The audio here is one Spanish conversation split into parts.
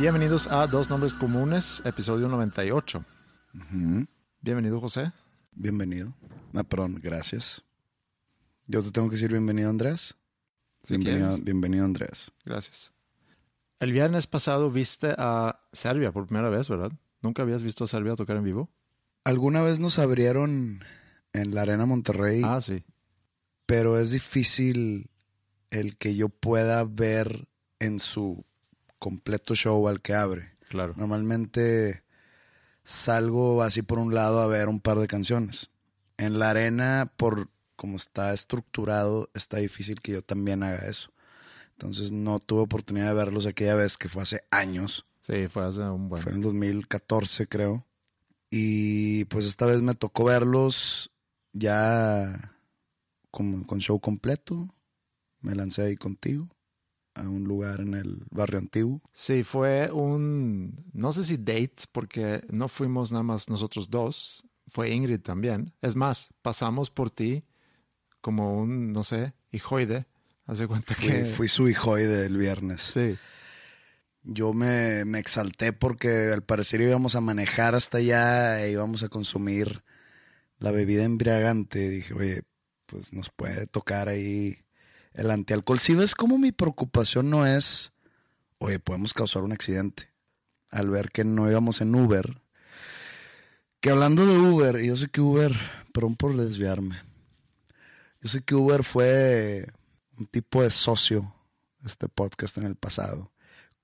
Bienvenidos a Dos Nombres Comunes, episodio 98. Bienvenido, José. Bienvenido. Ah, perdón, gracias. Yo te tengo que decir bienvenido, Andrés. Si bienvenido, bienvenido, Andrés. Gracias. El viernes pasado viste a Serbia por primera vez, ¿verdad? ¿Nunca habías visto a Serbia tocar en vivo? Alguna vez nos abrieron en la Arena Monterrey, Ah, sí. pero es difícil el que yo pueda ver en su completo show al que abre. Claro. Normalmente salgo así por un lado a ver un par de canciones. En la arena, por como está estructurado, está difícil que yo también haga eso. Entonces no tuve oportunidad de verlos aquella vez que fue hace años. Sí, fue hace un buen... Fue en 2014, creo. Y pues esta vez me tocó verlos ya como con show completo. Me lancé ahí contigo a un lugar en el barrio antiguo. Sí, fue un... No sé si date, porque no fuimos nada más nosotros dos. Fue Ingrid también. Es más, pasamos por ti como un, no sé, hijoide. Hace cuenta Fui, que... fui su hijoide el viernes. Sí. Yo me, me exalté porque al parecer íbamos a manejar hasta allá e íbamos a consumir la bebida embriagante. Dije, oye, pues nos puede tocar ahí el antialcohol. Si ves como mi preocupación no es, oye, podemos causar un accidente. Al ver que no íbamos en Uber. Que hablando de Uber, yo sé que Uber, perdón por desviarme. Yo sé que Uber fue un tipo de socio de este podcast en el pasado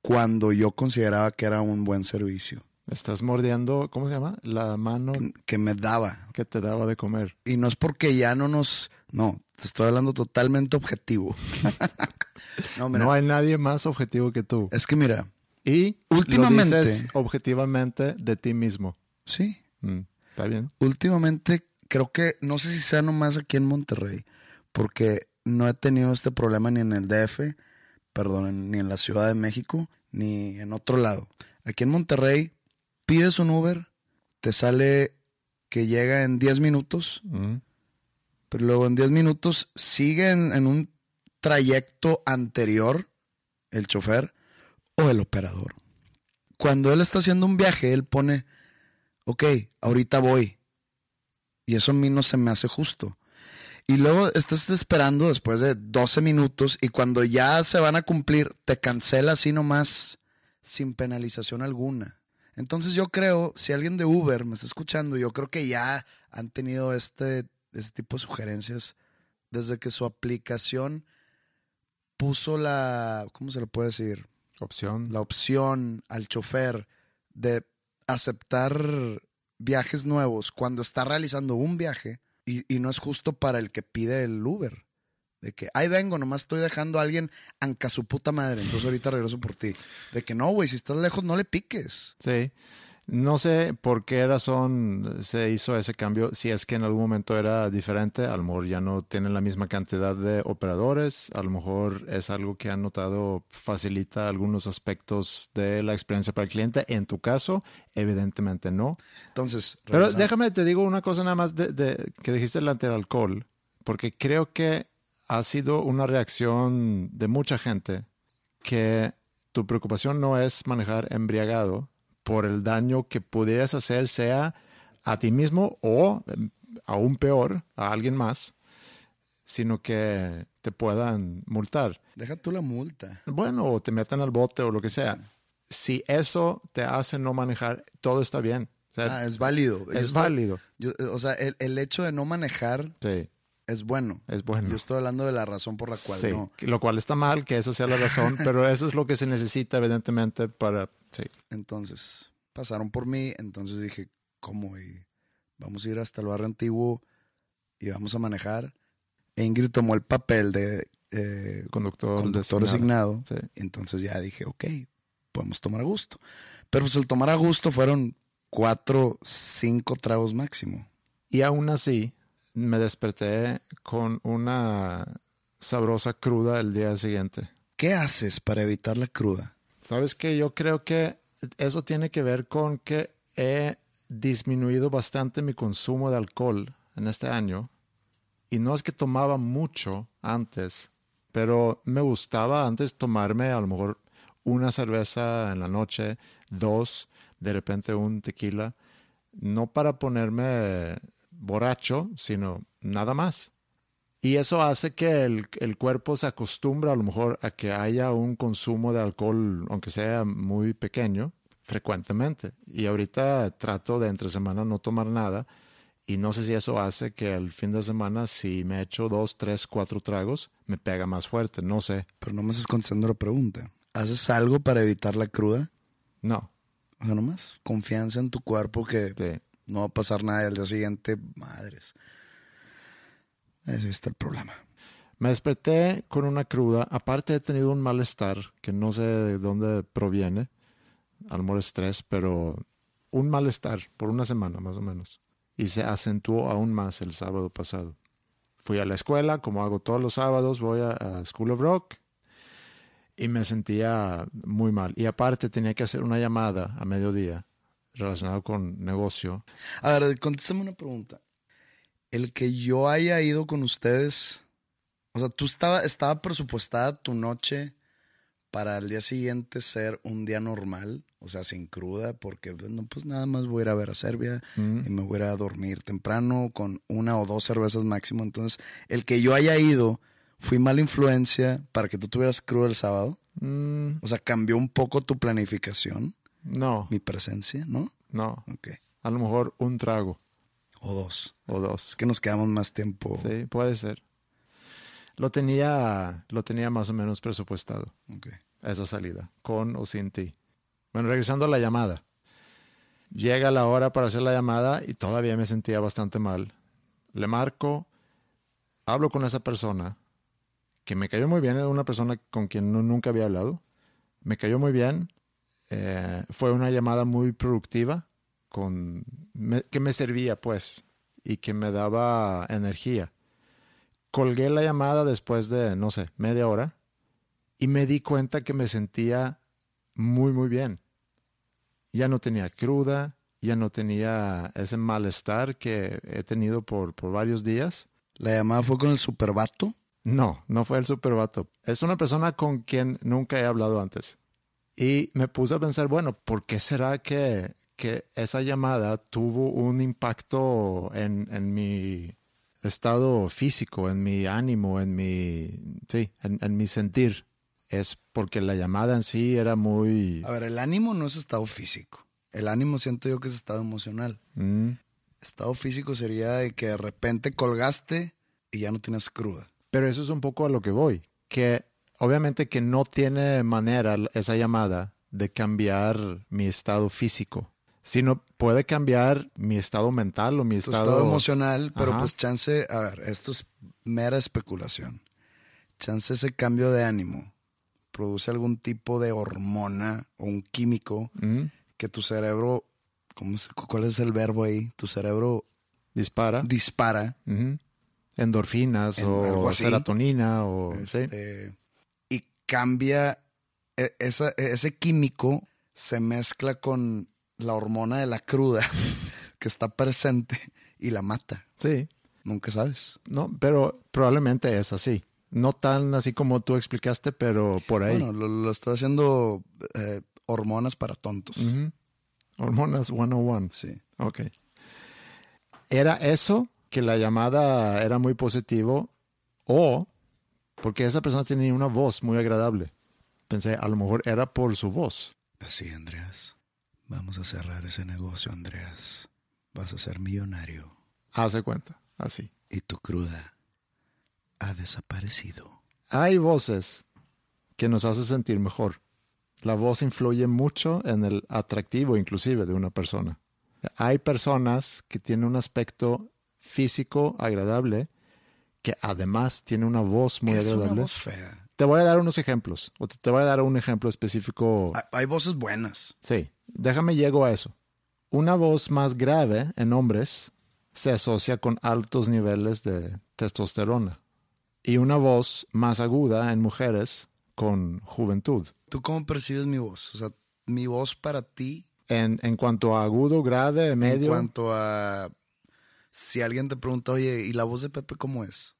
cuando yo consideraba que era un buen servicio, Estás mordiendo, ¿cómo se llama? La mano que me daba. que te daba de comer. Y no es porque ya no nos... No, te estoy hablando totalmente objetivo. no, mira, No hay nadie más objetivo que tú. es que mira, Y Últimamente- lo dices objetivamente de ti mismo. sí, Mm, ¿Está bien? últimamente creo que, no sé si sea nomás aquí en Monterrey, porque no he tenido este problema ni en el DF, perdón, ni en la Ciudad de México, ni en otro lado. Aquí en Monterrey, pides un Uber, te sale que llega en 10 minutos, Mm. Luego en 10 minutos sigue en, en un trayecto anterior el chofer o el operador. Cuando él está haciendo un viaje, él pone, ok, ahorita voy. Y eso a mí no se me hace justo. Y luego estás esperando después de 12 minutos y cuando ya se van a cumplir, te cancela así nomás sin penalización alguna. Entonces yo creo, si alguien de Uber me está escuchando, yo creo que ya han tenido este, este tipo de sugerencias desde que su aplicación puso la, ¿cómo se le puede decir? Opción. La opción al chofer de aceptar viajes nuevos cuando está realizando un viaje y, y no es justo para el que pide el Uber. De que, ahí vengo, nomás estoy dejando a alguien anca su puta madre, entonces ahorita regreso por ti. De que no, güey, si estás lejos no le piques. Sí. No sé por qué razón se hizo ese cambio, si es que en algún momento era diferente, a lo mejor ya no tienen la misma cantidad de operadores, a lo mejor es algo que han notado facilita algunos aspectos de la experiencia para el cliente. En tu caso, evidentemente no. Entonces, Pero regresando- déjame, te digo una cosa nada más de, de- que dijiste delante del alcohol, porque creo que ha sido una reacción de mucha gente que tu preocupación no es manejar embriagado por el daño que pudieras hacer, sea a ti mismo o, em, aún peor, a alguien más, sino que te puedan multar. deja tú la multa. Bueno, o te metan al bote o lo que sea. Si eso te hace no manejar, todo está bien. O sea, Ah, es válido. Es estoy- válido. yo- eh, o sea, el, el hecho de no manejar Sí, es bueno. es bueno. Yo estoy hablando de la razón por la cual Sí, no. lo cual está mal, que esa sea la razón, pero eso es lo que se necesita, evidentemente, para. Sí. Entonces, pasaron por mí, entonces dije, ¿cómo? Y vamos a ir hasta el barrio antiguo y vamos a manejar. E Ingrid tomó el papel de eh, Conductor, conductor designado. designado. Sí. Entonces ya dije, ok, podemos tomar a gusto. Pero pues el tomar a gusto fueron cuatro, cinco tragos máximo. Y aún así, me desperté con una sabrosa cruda el día siguiente. ¿Qué haces para evitar la cruda? Sabes que yo creo que eso tiene que ver con que he disminuido bastante mi consumo de alcohol en este año. Y no es que tomaba mucho antes, pero me gustaba antes tomarme a lo mejor una cerveza en la noche, dos, de repente un tequila, no para ponerme borracho, sino nada más. Y eso hace que el, el cuerpo se acostumbra a lo mejor a que haya un consumo de alcohol, aunque sea muy pequeño, frecuentemente. Y ahorita trato de entre semana no tomar nada. Y no sé si eso hace que el fin de semana, si me echo dos, tres, cuatro tragos, me pega más fuerte. No sé. Pero no me estás contestando la pregunta. ¿Haces algo para evitar la cruda? No. O sea, nomás confianza en tu cuerpo que Sí. no va a pasar nada y al día siguiente, madres. Ese está el problema. Me desperté con una cruda. Aparte he tenido un malestar que no sé de dónde proviene. A lo mejor estrés, pero un malestar por una semana más o menos. Y se acentuó aún más el sábado pasado. Fui a la escuela, como hago todos los sábados, voy a, a School of Rock y me sentía muy mal. Y aparte tenía que hacer una llamada a mediodía relacionada con negocio. A ver, contéstame una pregunta. El que yo haya ido con ustedes, o sea, tú estaba, estaba presupuestada tu noche para el día siguiente ser un día normal, o sea, sin cruda, porque bueno, pues nada más voy a ir a ver a Serbia y me voy a ir a dormir temprano con una o dos cervezas máximo. Entonces, el que yo haya ido, fui mala influencia para que tú tuvieras cruda el sábado. Mm, O sea, cambió un poco tu planificación, no, mi presencia, ¿no? no. Ok. A lo mejor un trago O dos. o dos. Es que nos quedamos más tiempo. Sí, puede ser. Lo tenía, lo tenía más o menos presupuestado, Ok. esa salida, con o sin ti. Bueno, regresando a la llamada. Llega la hora para hacer la llamada y todavía me sentía bastante mal. Le marco, hablo con esa persona, que me cayó muy bien, era una persona con quien no- nunca había hablado. Me cayó muy bien. eh, fue una llamada muy productiva, con, me- que me servía, pues, y que me daba energía colgué la llamada después de, no sé, media hora y me di cuenta que me sentía muy, muy bien. Ya no tenía cruda, ya no tenía ese malestar que he tenido por, por varios días. La llamada fue con el supervato. No, no fue el supervato. Es una persona con quien nunca he hablado antes. Y me puse a pensar, bueno, ¿por qué será que, que esa llamada tuvo un impacto en, en mi estado físico, en mi ánimo, en mi, sí, en, en mi sentir? Es porque la llamada en sí era muy... A ver, el ánimo no es estado físico. El ánimo siento yo que es estado emocional. Mm, Estado físico sería de que de repente colgaste y ya no tienes cruda. Pero eso es un poco a lo que voy, que obviamente que no tiene manera esa llamada de cambiar mi estado físico, sino puede cambiar mi estado mental o mi estado, estado, emocional, pero Ajá. pues chance, a ver, esto es mera especulación. Chance ese cambio de ánimo produce algún tipo de hormona o un químico Mm, que tu cerebro ¿cómo se- ¿Cuál es el verbo ahí? Tu cerebro Dispara. dispara. Endorfinas En- o serotonina o... sí. este, y cambia e- esa- ese químico se mezcla con la hormona de la cruda que está presente y la mata. Sí. Nunca sabes. No, pero probablemente es así. No tan así como tú explicaste, pero por ahí. Bueno, lo, lo estoy haciendo eh, hormonas para tontos. Ujú. Hormonas 101. Sí. Ok. ¿Era eso que la llamada era muy positivo o porque esa persona tenía una voz muy agradable? Pensé, a lo mejor era por su voz. Así, Andreas. Vamos a cerrar ese negocio, Andreas. Vas a ser millonario. Hace cuenta, así. Y tu cruda ha desaparecido. Hay voces que nos hacen sentir mejor. La voz influye mucho en el atractivo inclusive de una persona. Hay personas que tienen un aspecto físico agradable que además tiene una voz muy Que es una agradable. voz fea. Te voy a dar unos ejemplos. O te, voy a dar un ejemplo específico. Hay voces buenas. Sí, déjame llego a eso. Una voz más grave en hombres se asocia con altos niveles de testosterona. Y una voz más aguda en mujeres con juventud. ¿Tú cómo percibes mi voz? O sea, mi voz para ti, En, en cuanto a agudo, grave, medio. en cuanto a si alguien te pregunta, oye, ¿y la voz de Pepe cómo es?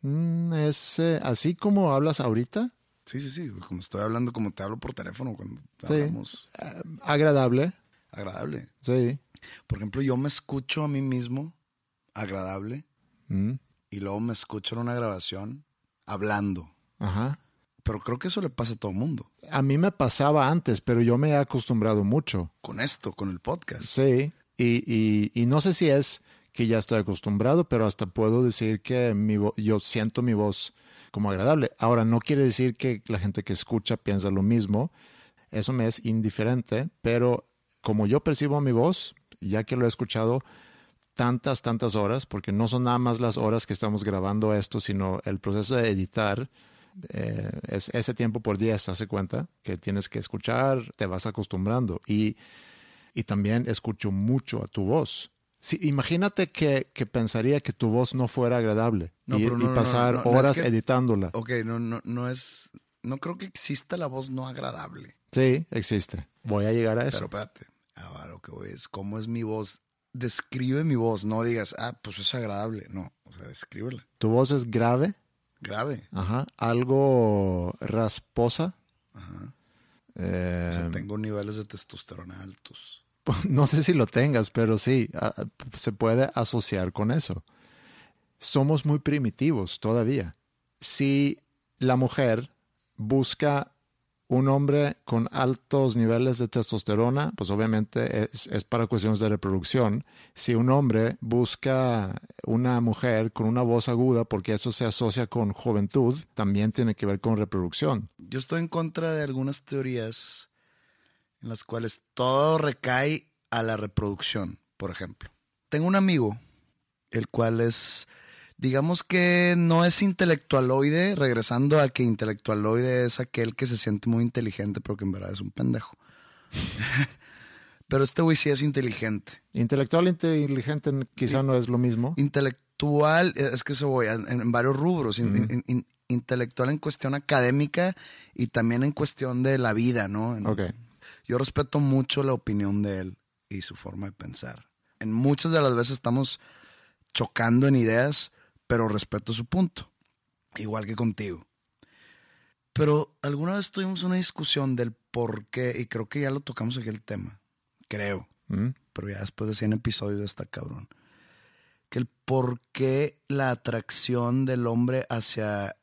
mm, es eh, así como hablas ahorita, Sí, sí, sí. Como estoy hablando, como te hablo por teléfono cuando Sí. hablamos. agradable. Agradable. Sí. Por ejemplo, yo me escucho a mí mismo agradable Mm, y luego me escucho en una grabación hablando. Ajá. Pero creo que eso le pasa a todo mundo. A mí me pasaba antes, pero yo me he acostumbrado mucho. Con esto, con el podcast. Sí, y, y- y no sé si es que ya estoy acostumbrado, pero hasta puedo decir que mi yo siento mi voz como agradable. Ahora, no quiere decir que la gente que escucha piensa lo mismo. Eso me es indiferente, pero como yo percibo mi voz, ya que lo he escuchado tantas, tantas horas, porque no son nada más las horas que estamos grabando esto, sino el proceso de editar. eh, es ese tiempo por 10, hace cuenta, que tienes que escuchar, te vas acostumbrando. Y y también escucho mucho a tu voz. Sí, imagínate que, que pensaría que tu voz no fuera agradable No, y, no, pasar no, horas es que- editándola. Ok, no, no, no es. No creo que exista la voz no agradable. Sí, existe. Voy a llegar a eso. Pero espérate. Ahora lo que voy es, ¿cómo es mi voz? Describe mi voz. No digas, ah, pues es agradable. No, o sea, descríbela. tu voz es grave, Grave. ajá, algo rasposa. Eh, O sea, tengo niveles de testosterona altos. no sé si lo tengas, pero sí, a- a- se puede asociar con eso. Somos muy primitivos todavía. Si la mujer busca un hombre con altos niveles de testosterona, pues obviamente es para cuestiones de reproducción. Si un hombre busca una mujer con una voz aguda, porque eso se asocia con juventud, también tiene que ver con reproducción. Yo estoy en contra de algunas teorías en las cuales todo recae a la reproducción, por ejemplo. Tengo un amigo, el cual es, digamos que no es intelectualoide, regresando a que intelectualoide es aquel que se siente muy inteligente, pero que en verdad es un pendejo. pero este güey sí es inteligente. Intelectual e inteligente quizá no es lo mismo. Intelectual, es que se voy en, en varios rubros, in- in- in- intelectual en cuestión académica y también en cuestión de la vida, ¿no? En- Ok. Yo respeto mucho la opinión de él y su forma de pensar. En muchas de las veces estamos chocando en ideas, pero respeto su punto, igual que contigo. Pero alguna vez tuvimos una discusión del por qué, y creo que ya lo tocamos aquí el tema, creo, ¿Mm? pero ya después de 100 episodios está cabrón. Que el por qué la atracción del hombre hacia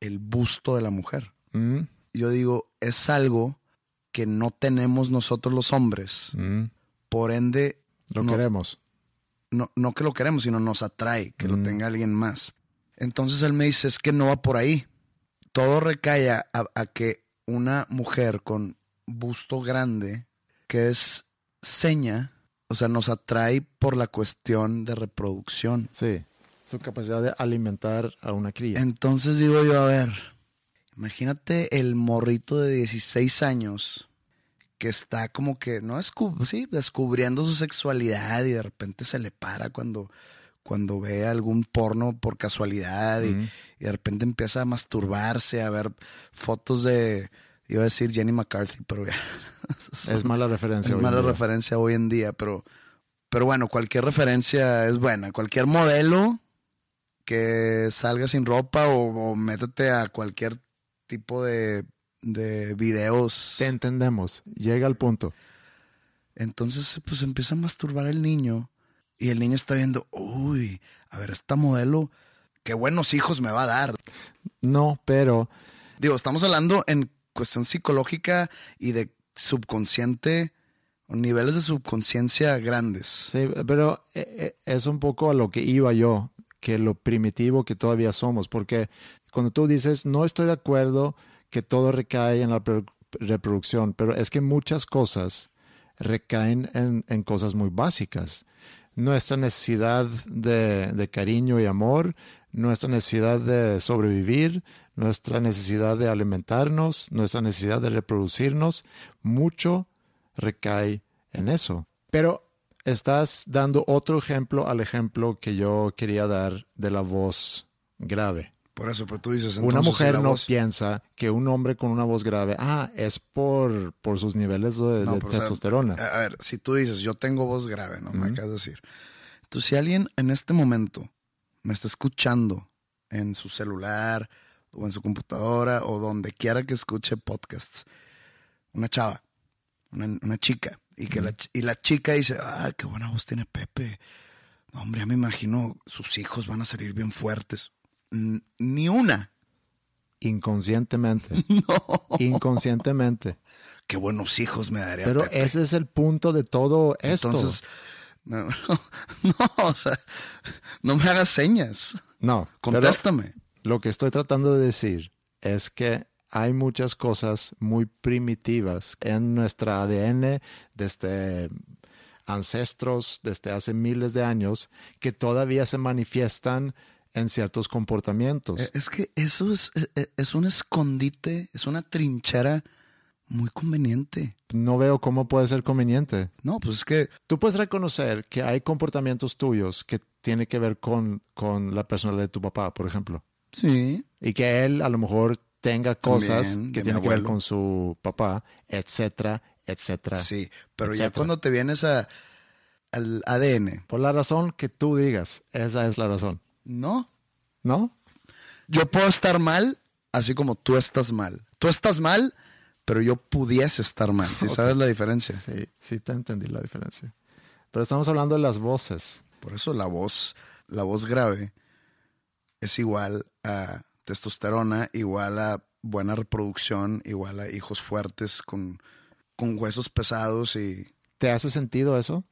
el busto de la mujer. ¿Mm? Yo digo, es algo que no tenemos nosotros los hombres. ¿Mm? Por ende, Lo no, queremos. no, no que lo queremos, sino nos atrae que Mm. lo tenga alguien más. Entonces él me dice, es que no va por ahí. Todo recae a, a que una mujer con busto grande, que es seña, o sea, nos atrae por la cuestión de reproducción. Sí. Su capacidad de alimentar a una cría. Entonces digo yo, a ver, imagínate el morrito de 16 años que está como que, no sí, descubriendo su sexualidad y de repente se le para cuando, cuando ve algún porno por casualidad y, y de repente empieza a masturbarse, a ver fotos de, iba a decir Jenny McCarthy, pero ya. Es mala referencia. Es hoy en mala día. referencia hoy en día, pero, pero bueno, cualquier referencia es buena. Cualquier modelo que salga sin ropa o, o métete a cualquier tipo de, de videos. Te entendemos. Llega al punto. Entonces, pues empieza a masturbar el niño y el niño está viendo, uy, a ver, esta modelo, qué buenos hijos me va a dar. No, pero Digo, estamos hablando en cuestión psicológica y de subconsciente, niveles de subconsciencia grandes. Sí, pero eh, eh, es un poco a lo que iba yo, que lo primitivo que todavía somos, porque cuando tú dices, no estoy de acuerdo que todo recae en la pro- reproducción, pero es que muchas cosas recaen en, en cosas muy básicas. Nuestra necesidad de, de cariño y amor, nuestra necesidad de sobrevivir, nuestra necesidad de alimentarnos, nuestra necesidad de reproducirnos, mucho recae en eso. Pero estás dando otro ejemplo al ejemplo que yo quería dar de la voz grave. Por eso, pero tú dices, una mujer no voz- piensa que un hombre con una voz grave, ah, es por, por sus niveles de, No, de pero, o sea, testosterona. a ver, si tú dices, yo tengo voz grave, ¿no? Me acabas de decir. Entonces, si alguien en este momento me está escuchando en su celular o en su computadora o donde quiera que escuche podcasts, una chava, una, una chica, y que la, y la chica dice, ah, qué buena voz tiene Pepe. No, hombre, ya me imagino sus hijos van a salir bien fuertes. Ni una. Inconscientemente. Inconscientemente. Qué buenos hijos me daría Pero Pepe. ese es el punto de todo esto. Entonces, no, no, o sea, no me hagas señas. no, Contéstame. Lo que estoy tratando de decir es que hay muchas cosas muy primitivas en nuestra ADN desde ancestros, desde hace miles de años, que todavía se manifiestan en ciertos comportamientos. Eh, Es que eso es, es, es un escondite, es una trinchera muy conveniente. no veo cómo puede ser conveniente. No, pues es que Tú puedes reconocer que hay comportamientos tuyos que tienen que ver con, con la personalidad de tu papá, por ejemplo. sí, Y que él a lo mejor tenga cosas También, que tienen que ver con su papá, etcétera, etcétera. sí, pero ya cuando te vienes a, al ADN, Por la razón que tú digas, esa es la razón. no, ¿No? yo puedo estar mal, así como tú estás mal. Tú estás mal, pero yo pudiese estar mal. ¿Sí sabes la diferencia? Sí, sí te entendí la diferencia. Pero estamos hablando de las voces. Por eso la voz, la voz grave es igual a testosterona, igual a buena reproducción, igual a hijos fuertes con, con huesos pesados y ¿Te hace sentido eso?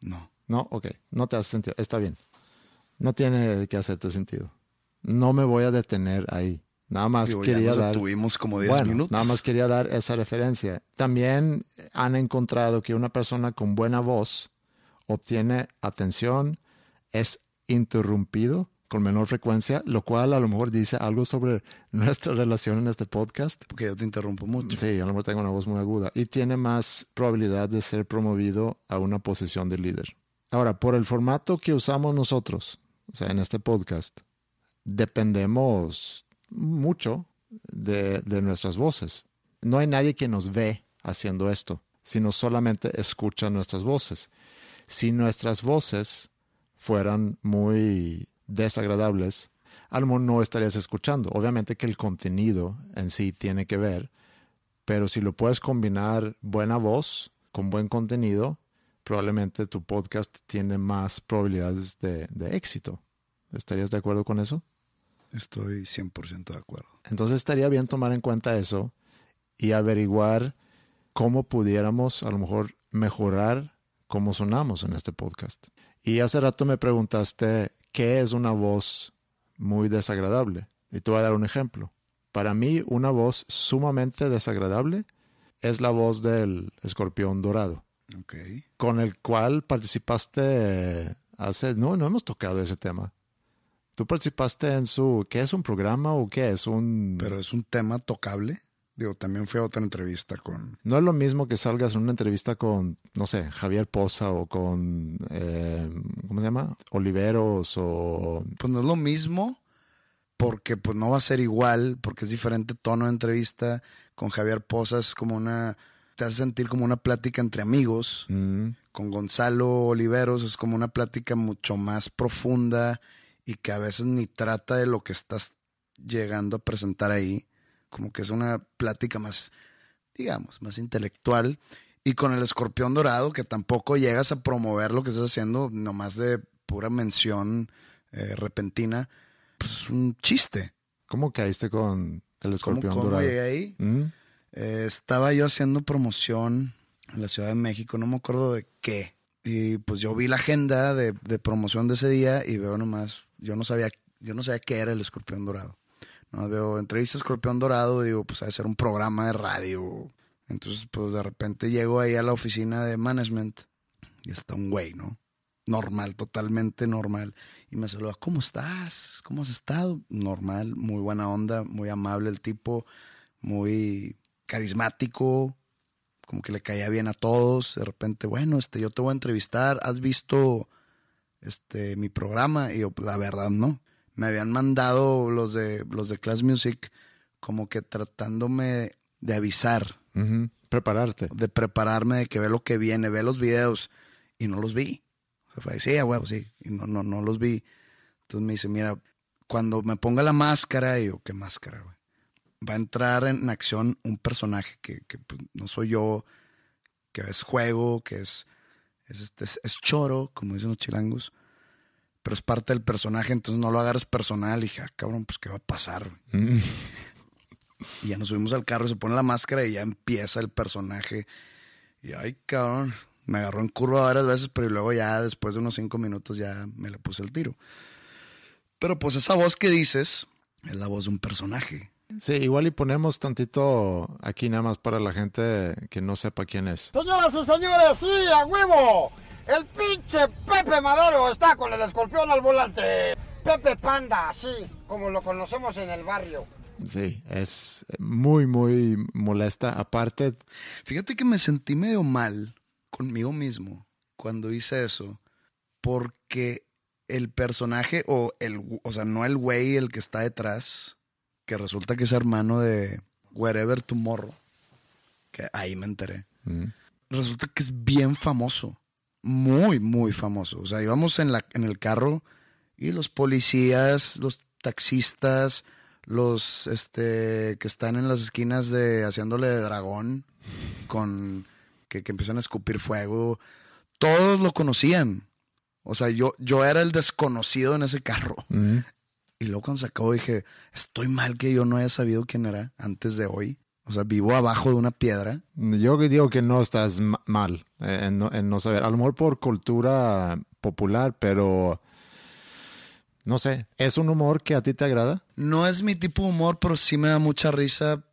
no. No, ok, no te hace sentido. Está bien. No tiene que hacerte sentido. No me voy a detener ahí. Nada más Digo, quería dar. detuvimos como 10 Bueno, minutos. Nada más quería dar esa referencia. También han encontrado que una persona con buena voz obtiene atención, es interrumpido con menor frecuencia, lo cual a lo mejor dice algo sobre nuestra relación en este podcast. Porque yo te interrumpo mucho. Sí, a lo mejor tengo una voz muy aguda y tiene más probabilidad de ser promovido a una posición de líder. Ahora, por el formato que usamos nosotros, o sea, en este podcast, dependemos mucho de, de nuestras voces. No hay nadie que nos ve haciendo esto, sino solamente escucha nuestras voces. Si nuestras voces fueran muy desagradables, a lo mejor no estarías escuchando. Obviamente que el contenido en sí tiene que ver, pero si lo puedes combinar buena voz con buen contenido, probablemente tu podcast tiene más probabilidades de, de éxito. ¿Estarías de acuerdo con eso? Estoy 100% de acuerdo. Entonces estaría bien tomar en cuenta eso y averiguar cómo pudiéramos a lo mejor mejorar cómo sonamos en este podcast. Y hace rato me preguntaste qué es una voz muy desagradable. Y te voy a dar un ejemplo. Para mí, una voz sumamente desagradable es la voz del escorpión dorado, con el cual participaste hace... No, no hemos tocado ese tema. Tú participaste en su... ¿Qué es un programa o qué es un... Pero es un tema tocable. Digo, también fui a otra entrevista con... No es lo mismo que salgas en una entrevista con, no sé, Javier Poza o con, eh, ¿cómo se llama? Oliveros o... Pues no es lo mismo, porque pues no va a ser igual, porque es diferente tono de entrevista. Con Javier Poza es como una... Te hace sentir como una plática entre amigos. Mm, Con Gonzalo Oliveros es como una plática mucho más profunda y que a veces ni trata de lo que estás llegando a presentar ahí. Como que es una plática más, digamos, más intelectual. Y con el escorpión dorado, que tampoco llegas a promover lo que estás haciendo, nomás de pura mención eh, repentina, pues es un chiste. ¿Cómo caíste con el ¿Cómo, escorpión cómo dorado? llegué ahí? Mm, Eh, estaba yo haciendo promoción en la Ciudad de México, no me acuerdo de qué. Y pues yo vi la agenda de, de promoción de ese día y veo nomás, yo no sabía, yo no sabía qué era el escorpión dorado. No veo entrevista escorpión dorado, digo, pues de ser un programa de radio. Entonces, pues de repente llego ahí a la oficina de management y está un güey, ¿no? Normal, totalmente normal. Y me saluda, ¿cómo estás? ¿Cómo has estado? Normal, muy buena onda, muy amable el tipo, muy carismático, como que le caía bien a todos. De repente, bueno, este, yo te voy a entrevistar. ¿Has visto este mi programa? Y yo, pues, la verdad, no. Me habían mandado los de los de Class Music como que tratándome de avisar. Prepararte. de prepararme, de que ve lo que viene, ve los videos. Y no los vi. O sea, fue, sí, a huevo, sí. Y no, no, no los vi. Entonces me dice, mira, cuando me ponga la máscara, y yo, ¿qué máscara, güey? Va a entrar en acción un personaje que, que, pues, no soy yo, que es juego, que es, es, este, es, es choro, como dicen los chilangos, pero es parte del personaje, entonces no lo agarres personal. Y dije, ah, cabrón, pues ¿qué va a pasar? güey? Mm, Y ya nos subimos al carro, se pone la máscara y ya empieza el personaje. Y ay, cabrón, me agarró en curva varias veces, pero luego ya después de unos cinco minutos ya me le puse el tiro. Pero pues esa voz que dices es la voz de un personaje. Sí, igual y ponemos tantito aquí nada más para la gente que no sepa quién es. Señoras y señores, sí, a huevo. El pinche Pepe Madero está con el escorpión al volante. Pepe Panda, así como lo conocemos en el barrio. Sí, es muy, muy molesta. Aparte, Fíjate que me sentí medio mal conmigo mismo cuando hice eso, porque el personaje, o el, o sea, no el güey el que está detrás, que resulta que es hermano de Wherever Tomorrow, que ahí me enteré. Resulta que es bien famoso, muy, muy famoso. O sea, íbamos en, la, en el carro y los policías, los taxistas, los este que están en las esquinas de haciéndole dragón con que, que empiezan a escupir fuego, todos lo conocían. O sea, yo, yo era el desconocido en ese carro. Y luego cuando se acabó dije, estoy mal que yo no haya sabido quién era antes de hoy. O sea, vivo abajo de una piedra. yo digo que no estás ma- mal eh, en no, en no saber. A lo mejor por cultura popular, pero no sé, ¿es un humor que a ti te agrada? No es mi tipo de humor, pero sí me da mucha risa.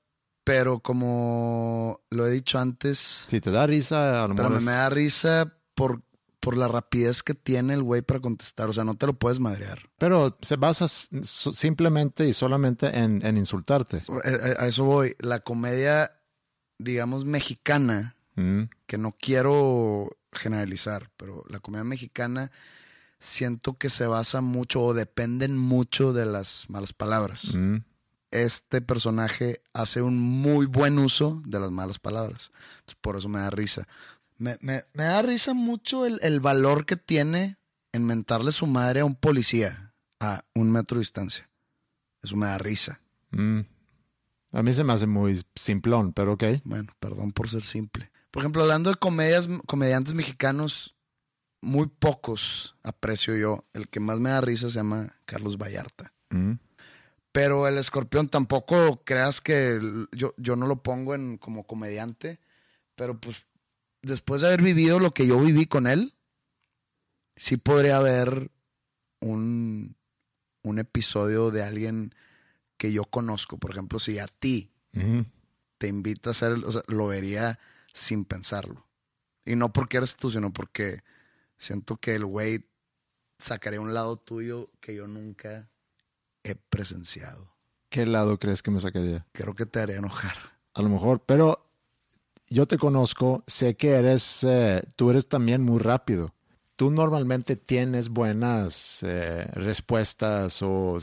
Pero como lo he dicho antes, Si te da risa, a lo pero mejor me es- da risa por, por la rapidez que tiene el güey para contestar. O sea, no te lo puedes madrear. Pero se basa simplemente y solamente en, en insultarte. A, a- a eso voy. La comedia, digamos, mexicana, Mm, que no quiero generalizar, pero la comedia mexicana siento que se basa mucho o dependen mucho de las malas palabras. mm. Este personaje hace un muy buen uso de las malas palabras. Entonces, por eso me da risa. Me, me- me da risa mucho el, el valor que tiene en mentarle su madre a un policía a un metro de distancia. Eso me da risa. Mm. A mí se me hace muy simplón, pero ok. Bueno, perdón por ser simple. Por ejemplo, hablando de comedias, comediantes mexicanos, muy pocos aprecio yo. El que más me da risa se llama Carlos Vallarta. Mm. Pero el escorpión tampoco creas que yo, yo no lo pongo en como comediante. Pero pues después de haber vivido lo que yo viví con él, sí podría haber un, un episodio de alguien que yo conozco. Por ejemplo, si a ti te invita a hacer, o sea, lo vería sin pensarlo. Y no porque eres tú, sino porque siento que el güey sacaría un lado tuyo que yo nunca he presenciado. ¿Qué lado crees que me sacaría? Creo que te haría enojar. a lo mejor, pero yo te conozco, sé que eres, eh, tú eres también muy rápido. Tú normalmente tienes buenas eh, respuestas o,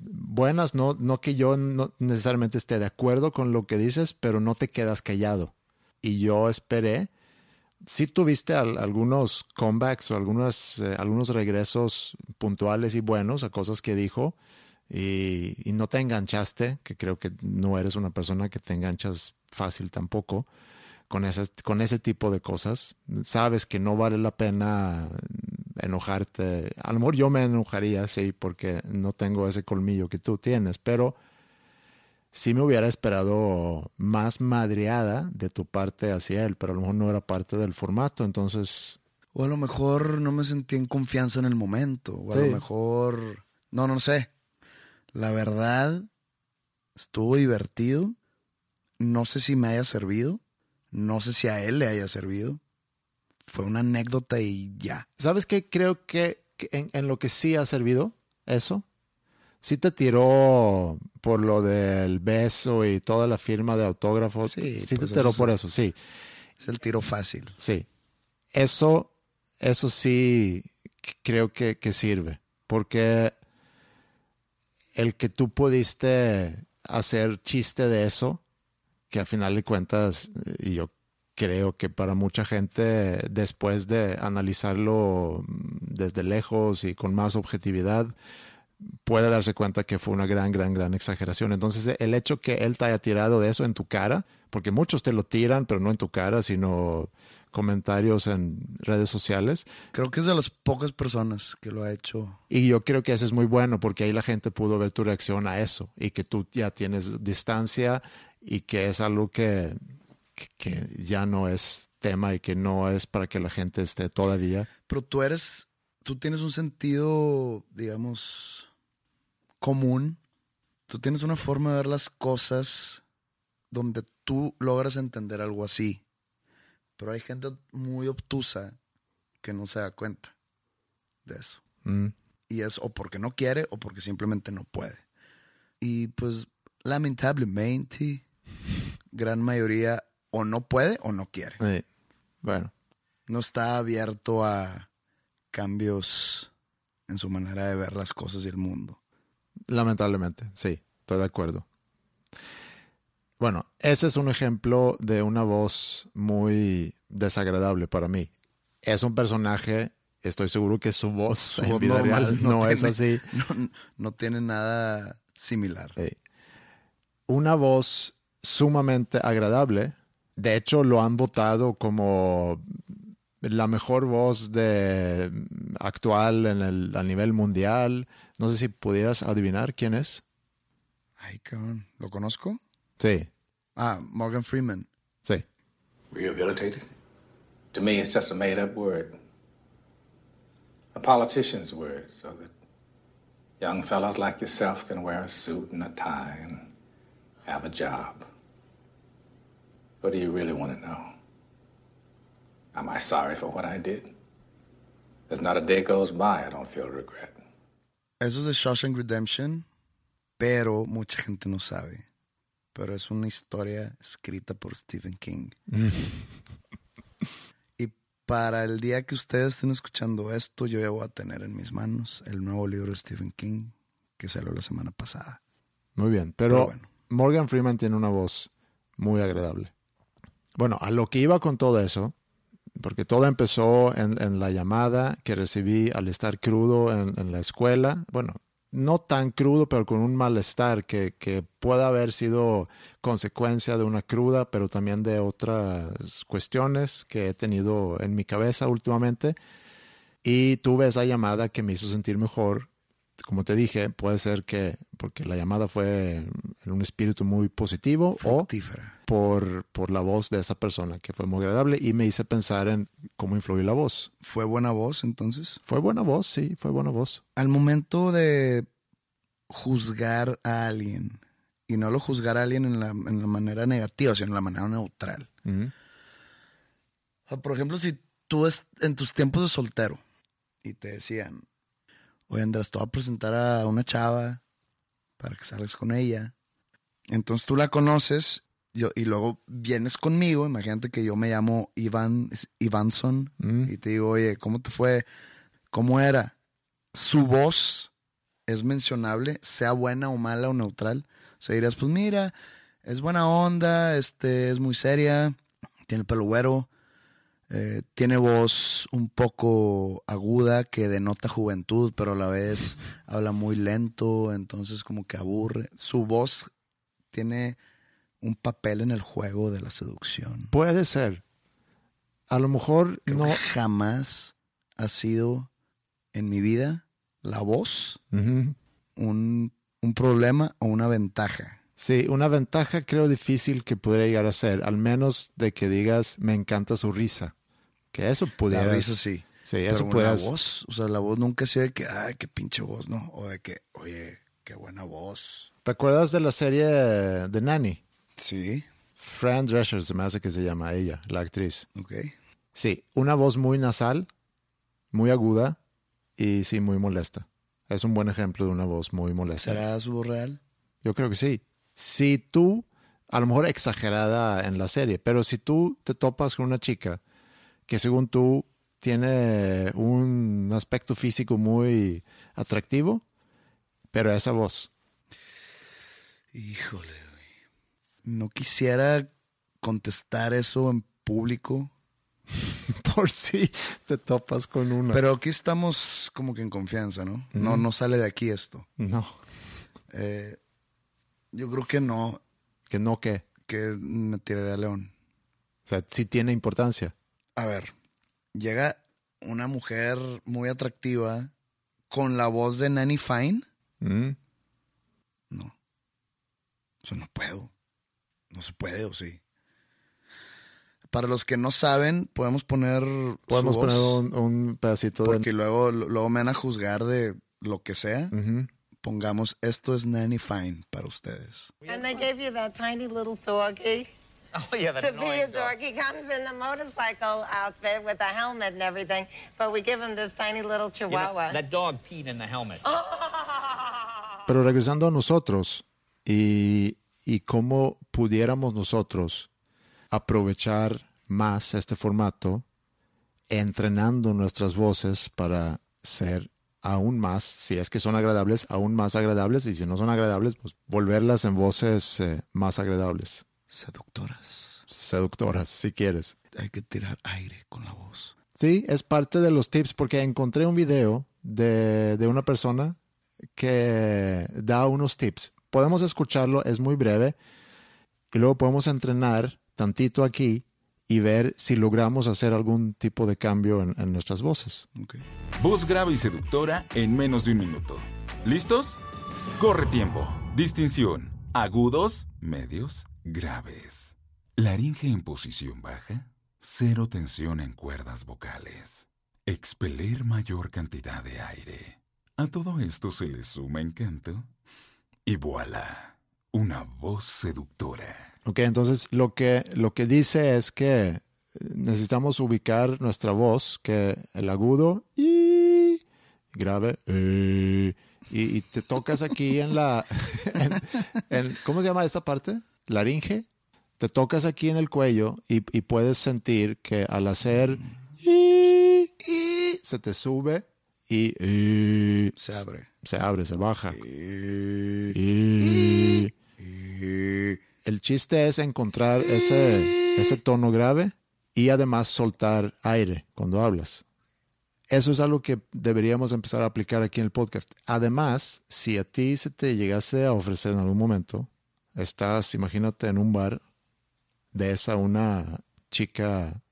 buenas, no, no que yo no necesariamente esté de acuerdo con lo que dices, pero no te quedas callado. Y yo esperé, sí tuviste al- algunos comebacks o algunas, eh, algunos regresos puntuales y buenos a cosas que dijo y, y no te enganchaste, que creo que no eres una persona que te enganchas fácil tampoco con, esas, con ese tipo de cosas. Sabes que no vale la pena enojarte. A lo mejor yo me enojaría, sí, porque no tengo ese colmillo que tú tienes, pero sí me hubiera esperado más madreada de tu parte hacia él, pero a lo mejor no era parte del formato, entonces O a lo mejor no me sentí en confianza en el momento. O a Sí. lo mejor. No, no sé. La verdad, estuvo divertido. No sé si me haya servido. No sé si a él le haya servido. Fue una anécdota y ya. ¿Sabes qué? Creo que, en, en lo que sí ha servido eso, sí te tiró por lo del beso y toda la firma de autógrafos. Sí, Sí, pues te tiró eso por eso, sí, Es el tiro fácil. sí. Eso, eso sí creo que, que sirve, porque el que tú pudiste hacer chiste de eso, que a final de cuentas, y yo creo que para mucha gente, después de analizarlo desde lejos y con más objetividad, puede darse cuenta que fue una gran, gran, gran exageración. Entonces, el hecho que él te haya tirado de eso en tu cara, porque muchos te lo tiran, pero no en tu cara, sino comentarios en redes sociales, Creo que es de las pocas personas que lo ha hecho. y yo creo que eso es muy bueno porque ahí la gente pudo ver tu reacción a eso y que tú ya tienes distancia y que es algo que, que, ya no es tema y que no es para que la gente esté todavía. Pero tú eres. Tú tienes un sentido, digamos, común. Tú tienes una forma de ver las cosas donde tú logras entender algo así. Pero hay gente muy obtusa que no se da cuenta de eso. Mm. Y es o porque no quiere o porque simplemente no puede. Y pues lamentablemente, gran mayoría o no puede o no quiere. Sí. Bueno, No está abierto a cambios en su manera de ver las cosas y el mundo. lamentablemente, sí, estoy de acuerdo. Bueno, ese es un ejemplo de una voz muy desagradable para mí. Es un personaje, estoy seguro que su voz Su en voz vida real no, es tiene- así. No, no tiene nada similar. Una voz sumamente agradable. De hecho, lo han votado como la mejor voz de actual en el, a nivel mundial. No sé si pudieras adivinar quién es. Ay, cabrón. ¿Lo conozco? Sí, Ah, Morgan Freeman. sí. Rehabilitated? To me, it's just a made up word. A politician's word, so that young fellas like yourself can wear a suit and a tie and have a job. What do you really want to know? Am I sorry for what I did? There's not a day goes by I don't feel regret. Eso es de Shawshank Redemption, pero mucha gente no sabe. Pero es una historia escrita por Stephen King. y para el día que ustedes estén escuchando esto, yo ya voy a tener en mis manos el nuevo libro de Stephen King que salió la semana pasada. Muy bien, pero, Pero bueno. Morgan Freeman tiene una voz muy agradable. Bueno, a lo que iba con todo eso, porque todo empezó en, la llamada que recibí al estar crudo en, la escuela. Bueno, no tan crudo, pero con un malestar que, que puede haber sido consecuencia de una cruda, pero también de otras cuestiones que he tenido en mi cabeza últimamente. Y tuve esa llamada que me hizo sentir mejor. Como te dije, puede ser que porque la llamada fue en un espíritu muy positivo o por, por la voz de esa persona que fue muy agradable y me hice pensar en cómo influyó la voz. ¿Fue buena voz entonces? Fue buena voz, sí, fue buena voz. Al momento de juzgar a alguien, y no lo juzgar a alguien en la, en la manera negativa, sino en la manera neutral. Ujú. O sea, por ejemplo, si tú es en tus tiempos de soltero y te decían, oye Andrés, te voy a presentar a una chava para que salgas con ella. Entonces tú la conoces yo, y luego vienes conmigo, imagínate que yo me llamo Iván Ivanson y te digo, oye, ¿cómo te fue? ¿Cómo era? Su voz es mencionable, sea buena o mala o neutral. O sea, dirás, pues mira, es buena onda, este, es muy seria, tiene el pelo güero, eh, tiene voz un poco aguda que denota juventud, pero a la vez habla muy lento, entonces como que aburre. Su voz tiene un papel en el juego de la seducción. Puede ser. A lo mejor Creo no. jamás ha sido en mi vida la voz un, un problema o una ventaja. Sí, una ventaja creo difícil que pudiera llegar a ser, al menos de que digas, me encanta su risa. Que eso pudiera. La risa sí. Sí, Pero eso la pudieras- voz, o sea, la voz nunca ha sido de que, ay, qué pinche voz, ¿no? O de que, oye, qué buena voz. ¿Te acuerdas de la serie de Nanny? Sí, Fran Drescher se me hace que se llama ella, la actriz. ok. Sí, una voz muy nasal, muy aguda y sí, muy molesta. Es un buen ejemplo de una voz muy molesta. ¿Será su voz real? Yo creo que sí. Si tú, a lo mejor exagerada en la serie, pero si tú te topas con una chica que según tú tiene un aspecto físico muy atractivo, pero esa voz, Híjole, güey. No quisiera contestar eso en público, por si te topas con una. pero aquí estamos como que en confianza, ¿no? No, no sale de aquí esto. no, Eh, yo creo que no, que no que. que me tiraré a León. O sea, sí tiene importancia. A ver, llega una mujer muy atractiva con la voz de Nanny Fine. Mm. No. O sea, no puedo. No se puede, ¿o sí? Para los que no saben, podemos poner. Podemos su poner un, un pedacito Porque de. luego, luego me van a juzgar de lo que sea. Ujú. Pongamos, esto es Nanny Fine para ustedes. And they gave you that tiny little doggy. Oh, yeah, To be a dog. He comes in the motorcycle outfit with a helmet and everything, but we give him this tiny little You know, chihuahua. that dog peed in the helmet. Pero regresando a nosotros y, y cómo pudiéramos nosotros aprovechar más este formato, entrenando nuestras voces para ser aún más, si es que son agradables, aún más agradables, y si no son agradables, pues volverlas en voces eh, más agradables, Seductoras. seductoras, si quieres. Hay que tirar aire con la voz. Sí, es parte de los tips porque encontré un video de, de una persona que da unos tips. Podemos escucharlo, es muy breve, y luego podemos entrenar tantito aquí y ver si logramos hacer algún tipo de cambio en, nuestras voces. Voz grave y seductora en menos de un minuto. ¿Listos? Corre tiempo. Distinción. Agudos, medios, graves. Laringe en posición baja. Cero tensión en cuerdas vocales. Expeler mayor cantidad de aire. A todo esto se le suma encanto. Y voilà. Una voz seductora. Ok, entonces lo que, lo que dice es que necesitamos ubicar nuestra voz, que el agudo y grave eh, y, y te tocas aquí en la, en- en- ¿cómo se llama esta parte? Laringe. Te tocas aquí en el cuello y, y puedes sentir que al hacer y, y, se te sube y, y Se abre. se abre, se baja. El chiste es encontrar ese, ese tono grave y además soltar aire cuando hablas. Eso es algo que deberíamos empezar a aplicar aquí en el podcast. Además, si a ti se te llegase a ofrecer en algún momento, estás, imagínate, en un bar, ves a una chica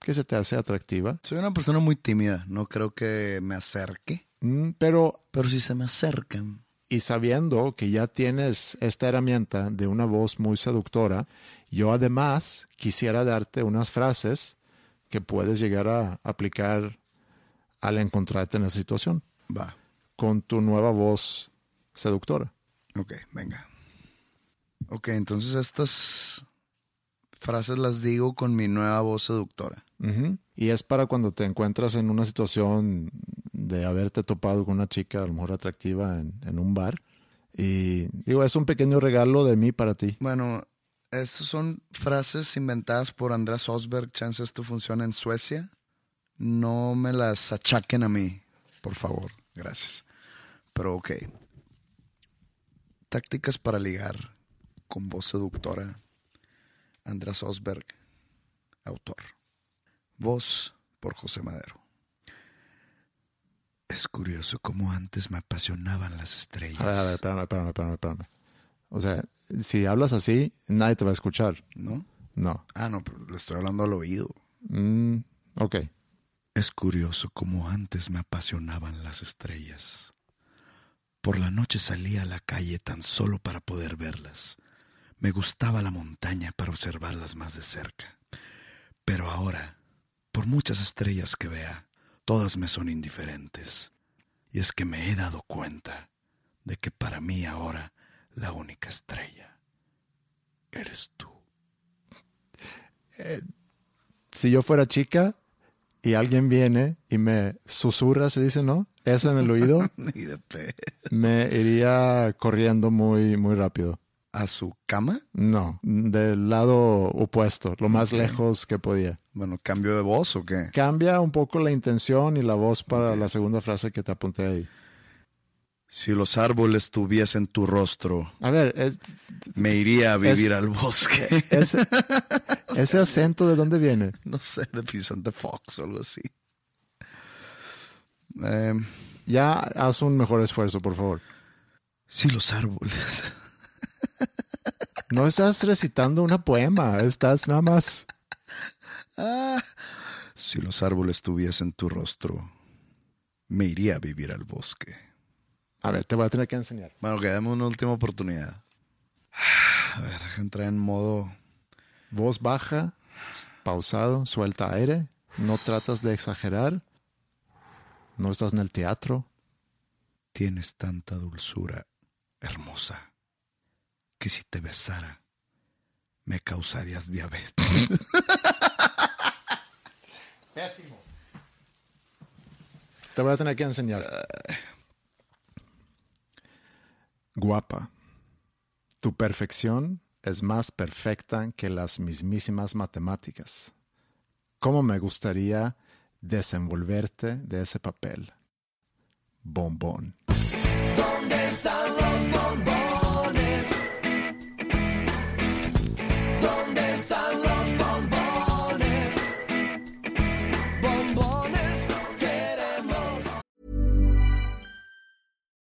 que se te hace atractiva, Soy una persona muy tímida. No creo que me acerque. mm, pero Pero si se me acercan. Y sabiendo que ya tienes esta herramienta de una voz muy seductora, yo además quisiera darte unas frases que puedes llegar a aplicar al encontrarte en esa situación Va. con tu nueva voz seductora. Ok, venga. Ok, entonces estas frases las digo con mi nueva voz seductora. Y es para cuando te encuentras en una situación de haberte topado con una chica a lo mejor atractiva en, un bar. Y digo, es un pequeño regalo de mí para ti. Bueno, Estas son frases inventadas por Andrés Osberg. Chance esto funciona en Suecia. No me las achaquen a mí, por favor. Gracias. Pero ok. Tácticas para ligar con voz seductora. Andrés Osberg, autor. Voz por José Madero. Es curioso cómo antes me apasionaban las estrellas. A ver, a ver, espérame, espérame, espérame, espérame. O sea, si hablas así, nadie te va a escuchar. ¿No? No. Ah, no, pero le estoy hablando al oído. Mm, ok. Es curioso cómo antes me apasionaban las estrellas. Por la noche salía a la calle tan solo para poder verlas. Me gustaba la montaña para observarlas más de cerca. Pero ahora, por muchas estrellas que vea, todas me son indiferentes. Y es que me he dado cuenta de que para mí ahora la única estrella eres tú. Si yo fuera chica y alguien viene y me susurra, se dice, ¿no? Eso en el oído, me iría corriendo muy, muy rápido. ¿A su cama? No, del lado opuesto, lo más lejos que podía. Bueno, ¿cambio de voz o qué? Cambia un poco la intención y la voz para la segunda frase que te apunté ahí. Si los árboles tuviesen tu rostro, A ver, es- me iría a vivir Es- al bosque. ese, ese acento de dónde viene? no sé, de Vicente Fox o algo así. Eh, Ya haz un mejor esfuerzo, por favor. si los árboles. No estás recitando una poema, estás nada más. Ah, si los árboles tuviesen tu rostro, me iría a vivir al bosque. A ver, te voy a tener que enseñar. Bueno, que dame una última oportunidad. A ver, deja entrar en modo. Voz baja, pausado, suelta aire. No tratas de exagerar. No estás en el teatro. Tienes tanta dulzura, hermosa, que si te besara, me causarías diabetes. Te voy a tener que enseñar. Guapa. Tu perfección es más perfecta que las mismísimas matemáticas. ¿Cómo me gustaría desenvolverte de ese papel? Bombón.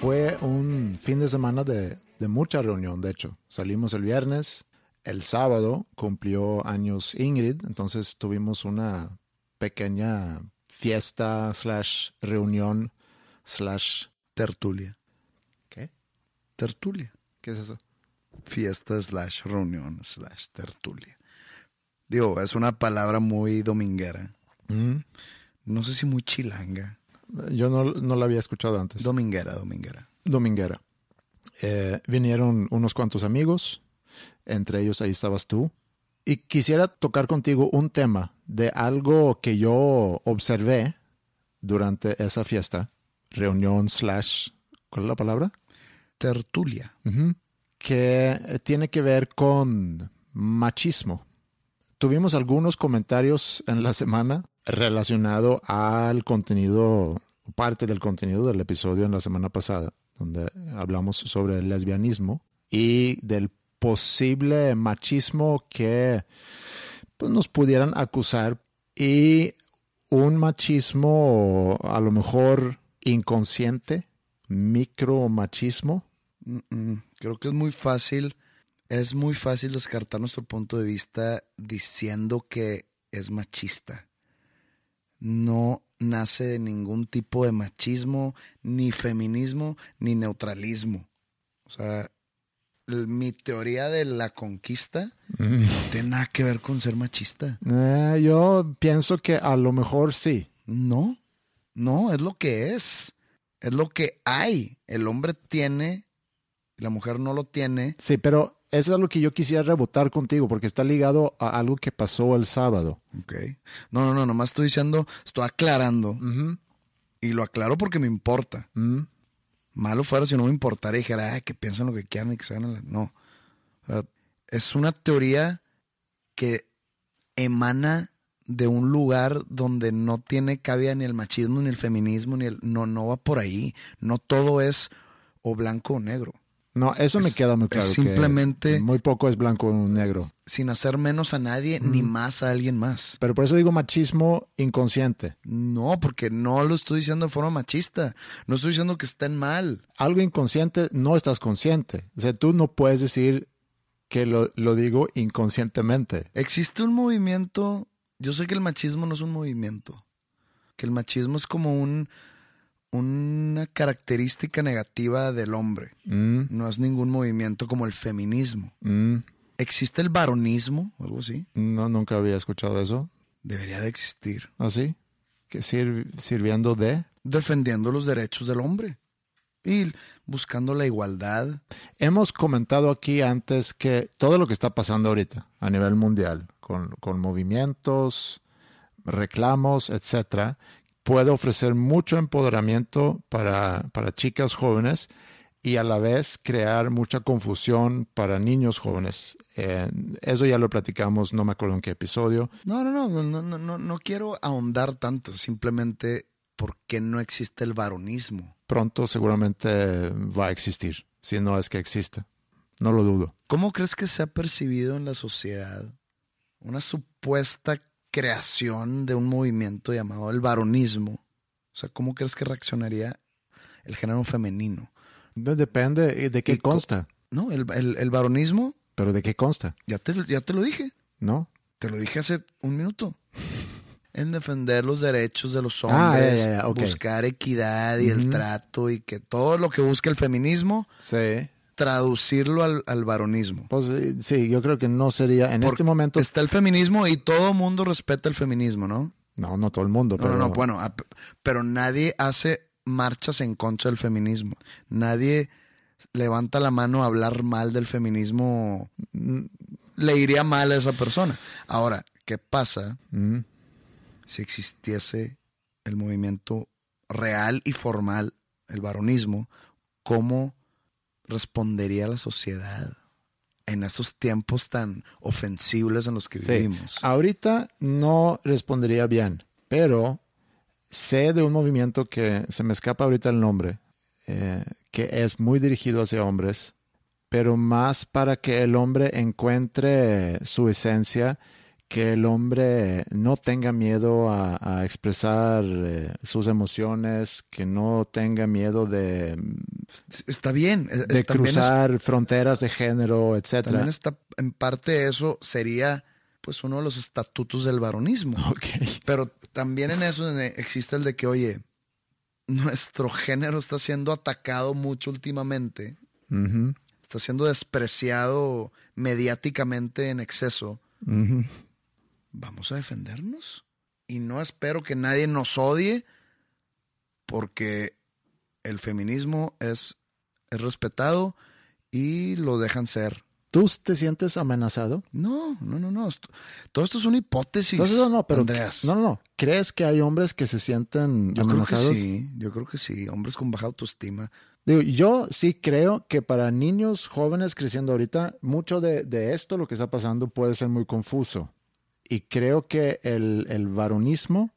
Fue un fin de semana de, de mucha reunión, de hecho. Salimos el viernes, el sábado cumplió años Ingrid, entonces tuvimos una pequeña fiesta slash reunión slash... Tertulia. ¿Qué? Tertulia. ¿Qué es eso? Fiesta slash reunión slash tertulia. Digo, es una palabra muy dominguera. Mm. No sé si muy chilanga. Yo no, no la había escuchado antes. Dominguera, dominguera. Dominguera. Eh, vinieron unos cuantos amigos, entre ellos ahí estabas tú, y quisiera tocar contigo un tema de algo que yo observé durante esa fiesta, reunión slash, ¿cuál es la palabra? Tertulia. Que tiene que ver con machismo. Tuvimos algunos comentarios en la semana relacionado al contenido parte del contenido del episodio en la semana pasada, donde hablamos sobre el lesbianismo y del posible machismo que pues, nos pudieran acusar y un machismo a lo mejor inconsciente, micromachismo. Mm. Creo que es muy fácil, es muy fácil descartar nuestro punto de vista diciendo que es machista. No nace de ningún tipo de machismo, ni feminismo, ni neutralismo. O sea, mi teoría de la conquista Mm. no tiene nada que ver con ser machista. Eh, yo pienso que a lo mejor sí. No, no, es lo que es. Es lo que hay. El hombre tiene, y la mujer no lo tiene. Sí, pero eso es lo que yo quisiera rebotar contigo porque está ligado a algo que pasó el sábado. Ok. No, no, no, nomás estoy diciendo, estoy aclarando. Y lo aclaro porque me importa. Mm. Malo fuera si no me importara y dijera, "Ay, que piensen lo que quieran y que se hagan. la-". No. O sea, es una teoría que emana de un lugar donde no tiene cabida ni el machismo, ni el feminismo, ni el. No, no va por ahí. No todo es o blanco o negro. No, eso me queda muy claro. que simplemente- muy poco es blanco o negro. Sin hacer menos a nadie ni más a alguien más. Pero por eso digo machismo inconsciente. No, porque no lo estoy diciendo de forma machista. No estoy diciendo que estén mal. Algo inconsciente, no estás consciente. O sea, tú no puedes decir que lo, lo digo inconscientemente. Existe un movimiento. Yo sé que el machismo no es un movimiento. Que el machismo es como un una característica negativa del hombre. Mm, No es ningún movimiento como el feminismo. mm. ¿Existe el varonismo o algo así? No, nunca había escuchado eso. Debería de existir. ¿Así? Que sir- sirviendo de... Defendiendo los derechos del hombre. Y buscando la igualdad. Hemos comentado aquí antes que todo lo que está pasando ahorita a nivel mundial, con, con movimientos, reclamos, etcétera, puede ofrecer mucho empoderamiento para, para chicas jóvenes y a la vez crear mucha confusión para niños jóvenes. Eh, eso ya lo platicamos, no me acuerdo en qué episodio. No, no, no, no, no, no, no quiero ahondar tanto, simplemente porque no existe el varonismo. Pronto seguramente va a existir, si no es que existe. No lo dudo. ¿Cómo crees que se ha percibido en la sociedad una supuesta creación de un movimiento llamado el varonismo? O sea, ¿cómo crees que reaccionaría el género femenino? Depende de qué Y co- consta. No, el, el- el varonismo, Pero de qué consta, ya te, ya te lo dije, ¿no? te lo dije hace un minuto. En defender los derechos de los Ah, hombres, ok. buscar equidad y el trato y que todo lo que busca el feminismo, Sí. Traducirlo al, al varonismo. Pues eh, sí, yo creo que no sería en Porque este momento. Está el feminismo y todo mundo respeta el feminismo, ¿no? No, no todo el mundo, No, pero no, no, bueno, pero nadie hace marchas en contra del feminismo. Nadie levanta la mano a hablar mal del feminismo. Le iría mal a esa persona. Ahora, ¿qué pasa Mm, si existiese el movimiento real y formal, el varonismo? ¿Cómo respondería la sociedad en estos tiempos tan ofensibles en los que sí. vivimos? Ahorita no respondería bien, pero sé de un movimiento que se me escapa ahorita el nombre, eh, que es muy dirigido hacia hombres, pero más para que el hombre encuentre su esencia, que el hombre no tenga miedo a, a expresar eh, sus emociones, que no tenga miedo de, Está bien. es- de es- cruzar fronteras de género, etcétera. También está, en parte eso sería pues uno de los estatutos del varonismo. Pero también en eso existe el de que, oye, nuestro género está siendo atacado mucho últimamente, está siendo despreciado mediáticamente en exceso. Vamos a defendernos. Y no espero que nadie nos odie porque el feminismo es, es respetado y lo dejan ser. ¿Tú te sientes amenazado? No, no, no, no. Todo esto es una hipótesis. Entonces, no, no, pero Andreas. no, no, no. ¿Crees que hay hombres que se sienten Yo creo que amenazados? sí, yo creo que sí. Hombres con baja autoestima. Digo, yo sí creo que para niños jóvenes creciendo ahorita, mucho de, de esto, lo que está pasando, puede ser muy confuso. Y creo que el, el varonismo,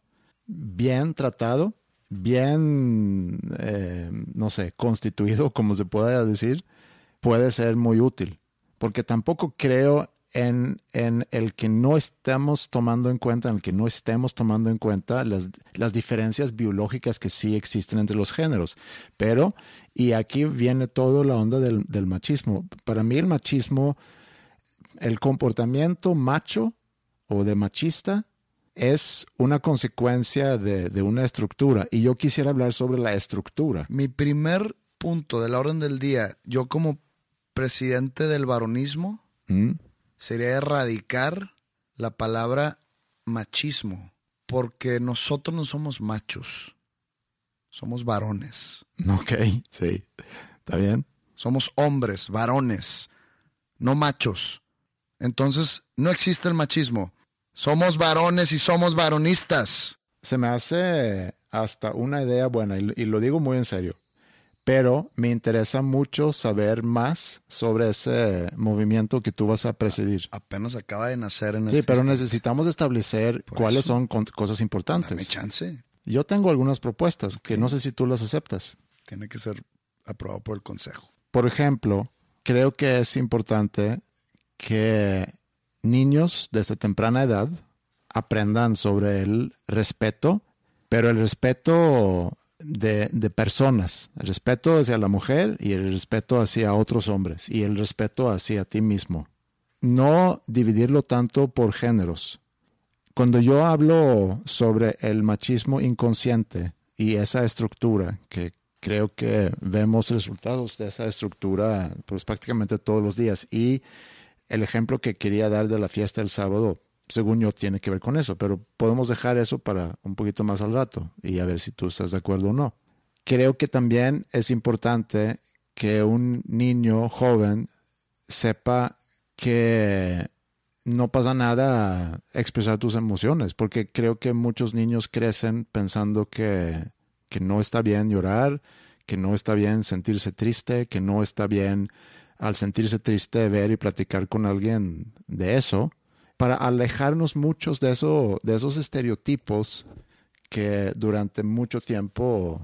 bien tratado, bien, eh, no sé, constituido, como se pueda decir, puede ser muy útil. Porque tampoco creo en, en el que no estamos tomando en cuenta, en el que no estemos tomando en cuenta las, las diferencias biológicas que sí existen entre los géneros. Pero, y aquí viene toda la onda del, del machismo. Para mí el machismo, el comportamiento macho o de machista es una consecuencia de, de, una estructura. Y yo quisiera hablar sobre la estructura. Mi primer punto de la orden del día, yo como presidente del varonismo, ¿Mm? sería erradicar la palabra machismo, porque nosotros no somos machos, somos varones. Ok, sí, está bien. Somos hombres, varones, no machos. Entonces, no existe el machismo. Somos varones y somos varonistas. Se me hace hasta una idea buena y, y lo digo muy en serio pero me interesa mucho saber más sobre ese movimiento que tú vas a presidir. Apenas acaba de nacer en Sí, este pero necesitamos establecer Por cuáles eso. son cosas importantes. Dame chance. Yo tengo algunas propuestas que no sé si tú las aceptas. Tiene que ser aprobado por el consejo. Por ejemplo, creo que es importante que niños desde temprana edad aprendan sobre el respeto, pero el respeto de, de personas, el respeto hacia la mujer y el respeto hacia otros hombres y el respeto hacia ti mismo. No dividirlo tanto por géneros. Cuando yo hablo sobre el machismo inconsciente y esa estructura, que creo que vemos resultados de esa estructura pues prácticamente todos los días y el ejemplo que quería dar de la fiesta del sábado, según yo, tiene que ver con eso, pero podemos dejar eso para un poquito más al rato y a ver si tú estás de acuerdo o no. Creo que también es importante que un niño joven sepa que no pasa nada expresar tus emociones, porque creo que muchos niños crecen pensando que, que no está bien llorar, que no está bien sentirse triste, que no está bien al sentirse triste ver y platicar con alguien de eso, para alejarnos muchos de, eso, de esos estereotipos que durante mucho tiempo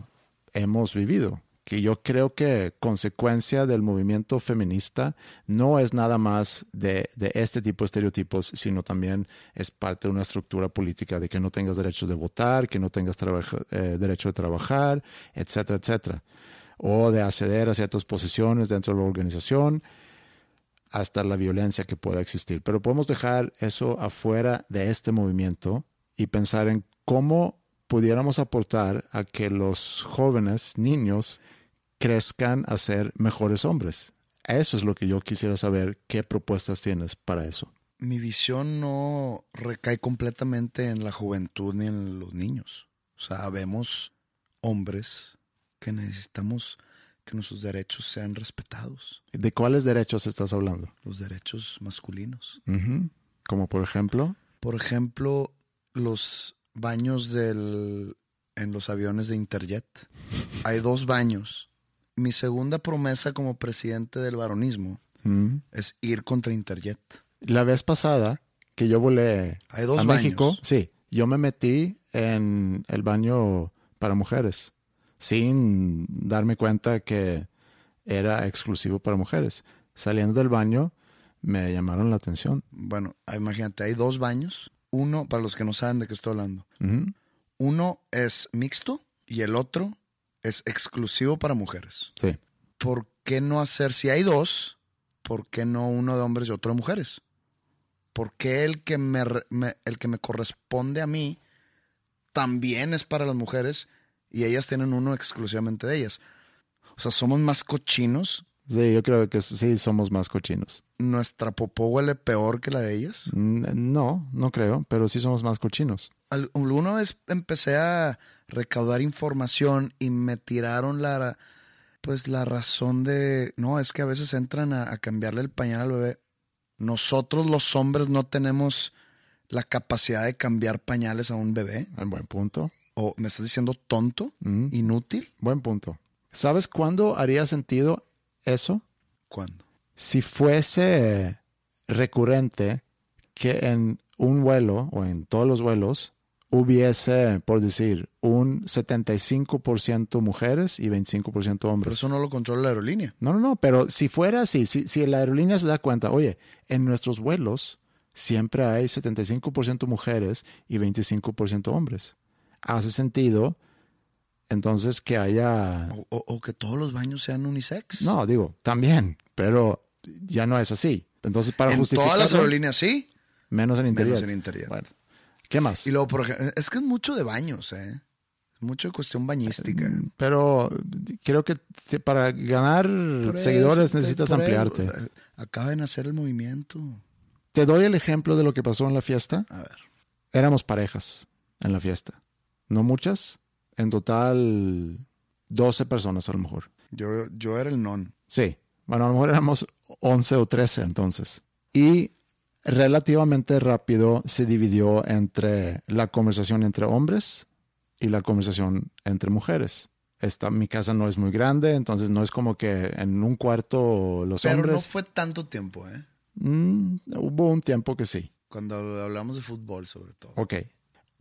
hemos vivido. Que yo creo que consecuencia del movimiento feminista no es nada más de, de este tipo de estereotipos, sino también es parte de una estructura política de que no tengas derecho de votar, que no tengas eh, derecho de trabajar, etcétera, etcétera. O de acceder a ciertas posiciones dentro de la organización hasta la violencia que pueda existir. Pero podemos dejar eso afuera de este movimiento y pensar en cómo pudiéramos aportar a que los jóvenes, niños, crezcan a ser mejores hombres. Eso es lo que yo quisiera saber, qué propuestas tienes para eso. Mi visión no recae completamente en la juventud ni en los niños. O sea, vemos hombres que necesitamos que nuestros derechos sean respetados. ¿De cuáles derechos estás hablando? Los derechos masculinos. Como por ejemplo, Por ejemplo, los baños del, en los aviones de Interjet. Hay dos baños. Mi segunda promesa como presidente del varonismo es ir contra Interjet. la vez pasada que yo volé Hay dos a baños. México, sí, yo me metí en el baño para mujeres sin darme cuenta que era exclusivo para mujeres. Saliendo del baño me llamaron la atención. Bueno, imagínate, hay dos baños. Uno, para los que no saben de qué estoy hablando, uno es mixto y el otro es exclusivo para mujeres. Sí. ¿Por qué no hacer, si hay dos, por qué no uno de hombres y otro de mujeres? ¿Por qué el que me- el que me corresponde a mí también es para las mujeres y ellas tienen uno exclusivamente de ellas? O sea, somos más cochinos. Sí, yo creo que sí somos más cochinos. ¿Nuestra popó huele peor que la de ellas? Mm, No, no creo, pero sí somos más cochinos. Al- Alguna vez empecé a recaudar información y me tiraron la pues la razón de no, es que a veces entran a, a cambiarle el pañal al bebé. Nosotros los hombres no tenemos la capacidad de cambiar pañales a un bebé. Un buen punto. ¿O me estás diciendo tonto? Mm, ¿Inútil? Buen punto. ¿Sabes cuándo haría sentido eso? ¿Cuándo? Si fuese recurrente que en un vuelo o en todos los vuelos hubiese, por decir, un 75% mujeres y 25% Pero hombres. eso no lo controla la aerolínea. No, no, no, pero si fuera así, si, si la aerolínea se da cuenta, oye, en nuestros vuelos siempre hay 75% mujeres y 25% hombres. Hace sentido, entonces, que haya... O, o- o que todos los baños sean unisex. No, digo, también, pero ya no es así. Entonces, para en justificar... todas las aerolíneas sí. Menos en interior. Menos en interior. Bueno, ¿qué más? Y luego, por ejemplo, es que es mucho de baños, ¿eh? Mucho de cuestión bañística. Pero creo que te- para ganar Por seguidores eso, necesitas ampliarte. eso, eh, Acaba de nacer el movimiento. Te doy el ejemplo de lo que pasó en la fiesta. A ver. Éramos parejas en la fiesta. No muchas. En total, 12 personas a lo mejor. Yo, yo era el non. Sí. Bueno, a lo mejor éramos 11 o 13 entonces. Y relativamente rápido se dividió entre la conversación entre hombres y la conversación entre mujeres. Esta, mi casa no es muy grande, entonces no es como que en un cuarto los Pero no hombres... fue tanto tiempo, ¿eh? Mm, hubo un tiempo que sí. Cuando hablamos de fútbol, sobre todo. Ok.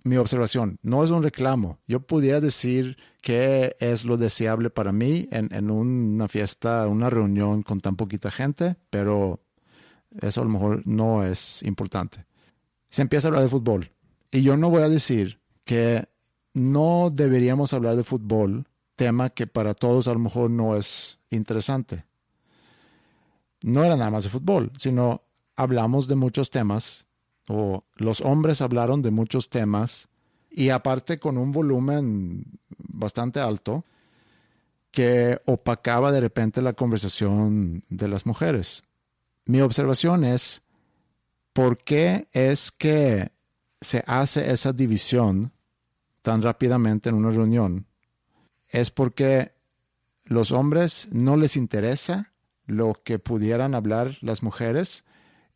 Mi observación no es un reclamo. Yo pudiera decir qué es lo deseable para mí en, en una fiesta, una reunión con tan poquita gente, pero eso a lo mejor no es importante. Se empieza a hablar de fútbol. Y yo no voy a decir que no deberíamos hablar de fútbol, tema que para todos a lo mejor no es interesante. No era nada más de fútbol, sino hablamos de muchos temas, o los hombres hablaron de muchos temas, y aparte con un volumen bastante alto, que opacaba de repente la conversación de las mujeres. Mi observación es, ¿por qué es que se hace esa división tan rápidamente en una reunión? Es porque los hombres no les interesa lo que pudieran hablar las mujeres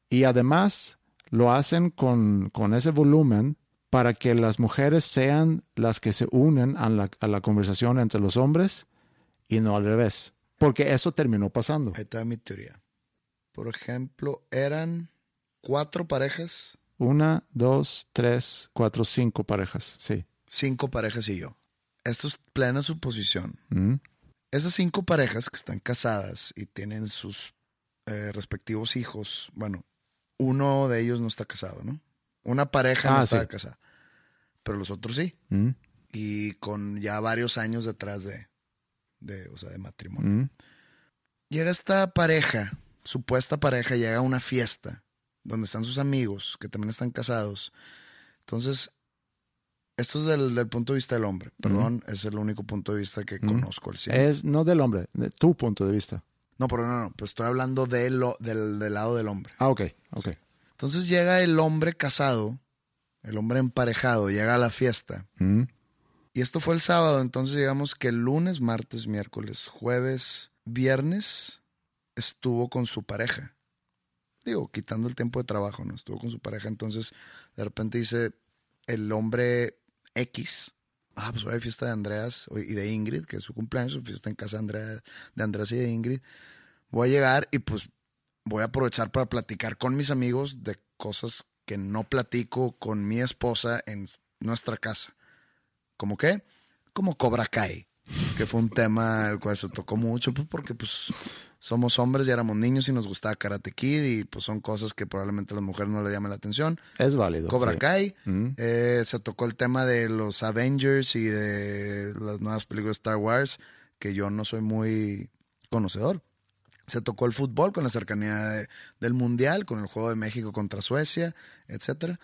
y además lo hacen con, con ese volumen para que las mujeres sean las que se unen a la, a la conversación entre los hombres y no al revés. Porque eso terminó pasando. Ahí está mi teoría. Por ejemplo, eran cuatro parejas, Una, dos, tres, cuatro, cinco parejas. Sí. cinco parejas y yo. Esto es plena suposición. Mm. Esas cinco parejas que están casadas y tienen sus eh, respectivos hijos, bueno, uno de ellos no está casado, ¿no? Una pareja no Ah, está sí. casada, pero los otros sí. Mm. Y con ya varios años detrás de, de, o sea, de matrimonio. Mm. Llega esta pareja, supuesta pareja, llega a una fiesta donde están sus amigos que también están casados. Entonces, esto es del, del punto de vista del hombre. Perdón, es el único punto de vista que Mm. conozco al 100. Es no del hombre, de tu punto de vista. No, pero no, no, pues estoy hablando de lo, del, del lado del hombre. Ah, ok, ok. Entonces llega el hombre casado, el hombre emparejado, llega a la fiesta. Mm. Y esto fue el sábado, entonces digamos que el lunes, martes, miércoles, jueves, viernes estuvo con su pareja. Digo, quitando el tiempo de trabajo, ¿no? Estuvo con su pareja, entonces de repente dice el hombre X. Ah, pues hoy hay fiesta de Andreas y de Ingrid, que es su cumpleaños, su fiesta en casa de Andreas y de Ingrid. Voy a llegar y pues voy a aprovechar para platicar con mis amigos de cosas que no platico con mi esposa en nuestra casa. ¿Cómo qué? Como Cobra Kai, que fue un tema el cual se tocó mucho, pues porque pues somos hombres y éramos niños y nos gustaba Karate Kid y pues son cosas que probablemente a las mujeres no le llaman la atención. Es válido. Cobra sí. Kai, Mm. eh, se tocó el tema de los Avengers y de las nuevas películas de Star Wars, que yo no soy muy conocedor. Se tocó el fútbol con la cercanía de- del Mundial, con el juego de México contra Suecia, etcétera.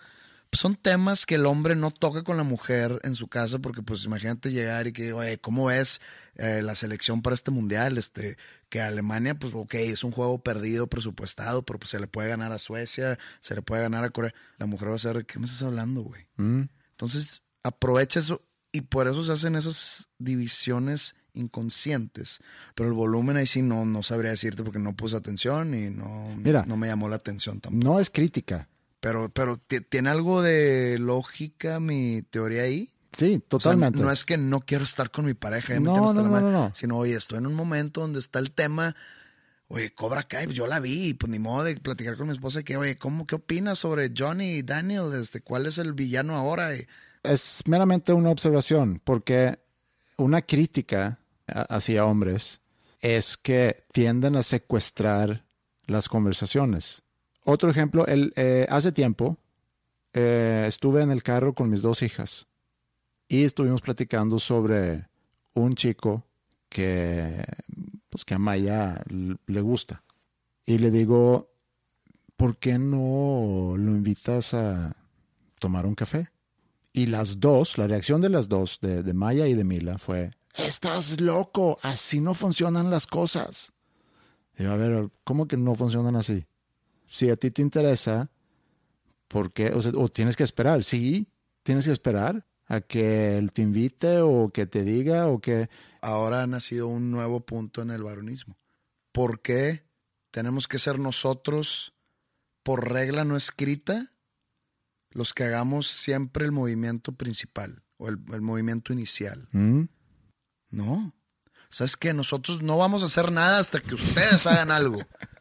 Pues son temas que el hombre no toca con la mujer en su casa, porque pues imagínate llegar y que, oye, ¿cómo ves eh, la selección para este mundial? Este, que Alemania, pues ok, es un juego perdido, presupuestado, pero pues se le puede ganar a Suecia, se le puede ganar a Corea. La mujer va a ser, ¿qué me estás hablando, güey? Mm. Entonces, aprovecha eso y por eso se hacen esas divisiones inconscientes. Pero el volumen ahí sí no, no sabría decirte porque no puse atención y no, Mira. no me llamó la atención tampoco. No es crítica. Pero, pero ti- tiene algo de lógica mi teoría ahí. Sí, O sea, totalmente. no es que no quiero estar con mi pareja, ya me No, tiene hasta no, la no, no, no. sino, oye, estoy en un momento donde está el tema, oye, Cobra Kai, pues yo la vi, pues ni modo de platicar con mi esposa que, oye, ¿cómo, qué opinas sobre Johnny y Daniel? Este, ¿Cuál es el villano ahora? Es meramente una observación, porque una crítica hacia hombres es que tienden a secuestrar las conversaciones. Otro ejemplo, eh, hace tiempo eh, estuve en el carro con mis dos hijas y estuvimos platicando sobre un chico que, pues, que a Maya le gusta. Y le digo, ¿por qué no lo invitas a tomar un café? Y las dos, la reacción de las dos, de, de Maya y de Mila, fue, estás loco, así no funcionan las cosas. Digo, a ver, ¿cómo que no funcionan así? Si a ti te interesa, ¿por qué? O, sea, o tienes que esperar, sí, tienes que esperar a que él te invite o que te diga o que... Ahora ha nacido un nuevo punto en el varonismo. ¿Por qué tenemos que ser nosotros, por regla no escrita, los que hagamos siempre el movimiento principal o el, el movimiento inicial? ¿Mm? No. ¿Sabes qué? Nosotros no vamos a hacer nada hasta que ustedes hagan algo.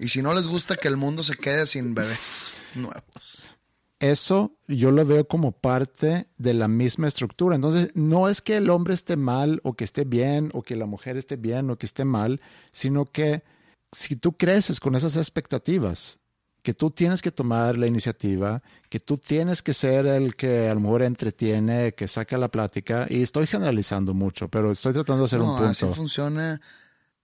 Y si no les gusta que el mundo se quede sin bebés nuevos. Eso yo lo veo como parte de la misma estructura. Entonces, no es que el hombre esté mal o que esté bien o que la mujer esté bien o que esté mal, sino que si tú creces con esas expectativas, que tú tienes que tomar la iniciativa, que tú tienes que ser el que a lo mejor entretiene, que saca la plática, y estoy generalizando mucho, pero estoy tratando de hacer no, un así punto. funciona.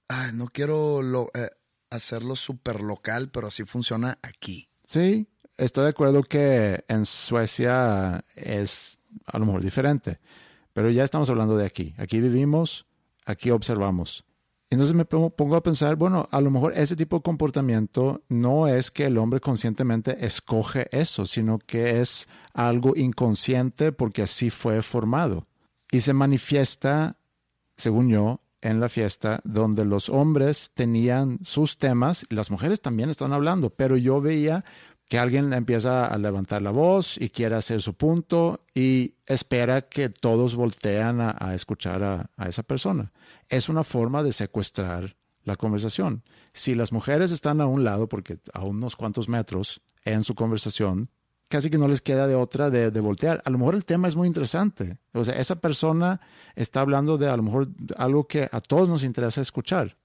Ay, no quiero lo- eh, hacerlo súper local, pero así funciona aquí. Sí, estoy de acuerdo que en Suecia es a lo mejor diferente, pero ya estamos hablando de aquí. Aquí vivimos, aquí observamos. Entonces me pongo, a pensar, bueno, a lo mejor ese tipo de comportamiento no es que el hombre conscientemente escoge eso, sino que es algo inconsciente porque así fue formado. Y se manifiesta, según yo, en la fiesta donde los hombres tenían sus temas y las mujeres también están hablando, pero yo veía que alguien empieza a levantar la voz y quiere hacer su punto y espera que todos voltean a, escuchar a, a esa persona. Es una forma de secuestrar la conversación. Si las mujeres están a un lado, porque a unos cuantos metros en su conversación, casi que no les queda de otra de, de voltear. A lo mejor el tema es muy interesante. O sea, esa persona está hablando de a lo mejor algo que a todos nos interesa escuchar.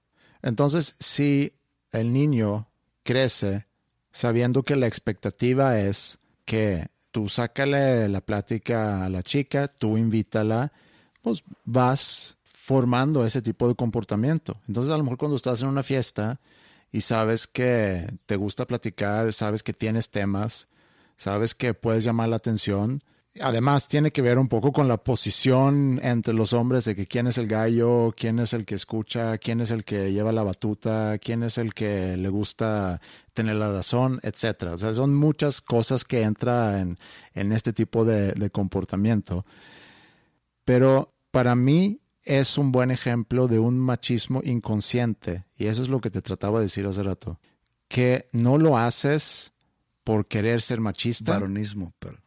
Entonces, si el niño crece sabiendo que la expectativa es que tú sácale la plática a la chica, tú invítala, pues vas formando ese tipo de comportamiento. Entonces, a lo mejor cuando estás en una fiesta y sabes que te gusta platicar, sabes que tienes temas, sabes que puedes llamar la atención. Además, tiene que ver un poco con la posición entre los hombres de que quién es el gallo, quién es el que escucha, quién es el que lleva la batuta, quién es el que le gusta tener la razón, etcétera. O sea, son muchas cosas que entran en, en este tipo de, de comportamiento. Pero para mí es un buen ejemplo de un machismo inconsciente. Y eso es lo que te trataba de decir hace rato. Que no lo haces por querer ser machista. Varonismo, pero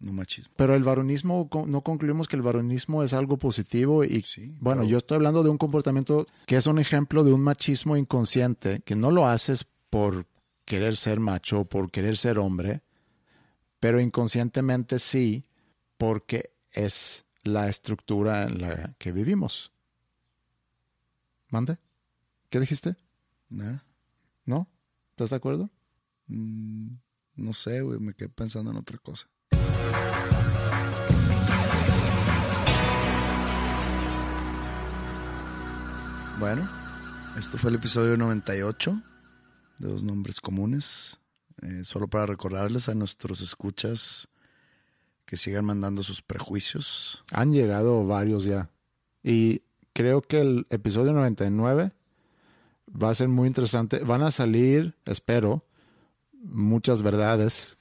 no machismo. Pero el varonismo, no concluimos que el varonismo es algo positivo y bueno, yo estoy hablando de un comportamiento que es un ejemplo de un machismo inconsciente, que no lo haces por querer ser macho, por querer ser hombre, pero inconscientemente sí, porque es la estructura en la que vivimos. ¿Mande? ¿Qué dijiste? Nada. ¿No? ¿Estás de acuerdo? Mm, no sé, güey, me quedé pensando en otra cosa. Bueno, esto fue el episodio 98 de Dos Nombres Comunes. Eh, solo para recordarles a nuestros escuchas que sigan mandando sus prejuicios. Han llegado varios ya. Y creo que el episodio 99 va a ser muy interesante. Van a salir, espero, muchas verdades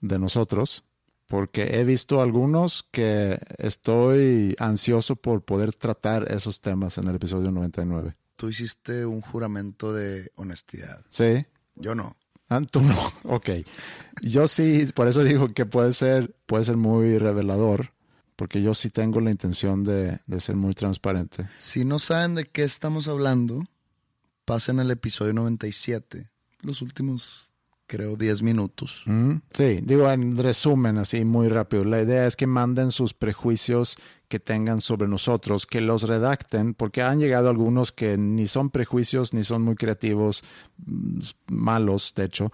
de nosotros, porque he visto algunos que estoy ansioso por poder tratar esos temas en el episodio 99. Tú hiciste un juramento de honestidad. Sí. Yo no. Ah, tú no. Ok. Yo sí, por eso digo que puede ser, puede ser muy revelador, porque yo sí tengo la intención de, de ser muy transparente. Si no saben de qué estamos hablando, pasen al episodio 97, los últimos creo, 10 minutos. Mm, Sí, digo en resumen, así muy rápido. La idea es que manden sus prejuicios que tengan sobre nosotros, que los redacten, porque han llegado algunos que ni son prejuicios ni son muy creativos, mm, malos, de hecho.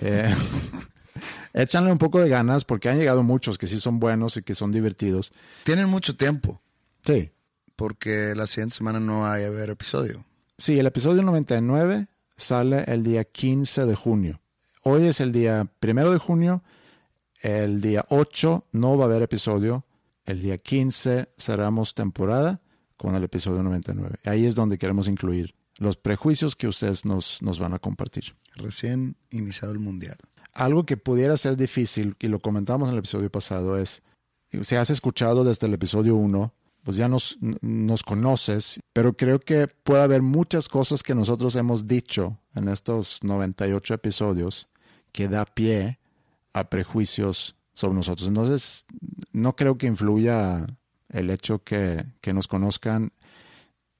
Eh, échanle un poco de ganas, porque han llegado muchos que sí son buenos y que son divertidos. Tienen mucho tiempo. Sí. Porque la siguiente semana no va a haber episodio. Sí, el episodio 99 sale el día 15 de junio. Hoy es el día primero de junio. El día 8 no va a haber episodio. El día 15 cerramos temporada con el episodio 99. Ahí es donde queremos incluir los prejuicios que ustedes nos, nos van a compartir. Recién iniciado el mundial. Algo que pudiera ser difícil, y lo comentamos en el episodio pasado, es, si has escuchado desde el episodio 1, pues ya nos, nos conoces, pero creo que puede haber muchas cosas que nosotros hemos dicho en estos 98 episodios que da pie a prejuicios sobre nosotros. Entonces, no creo que influya el hecho que, que nos conozcan.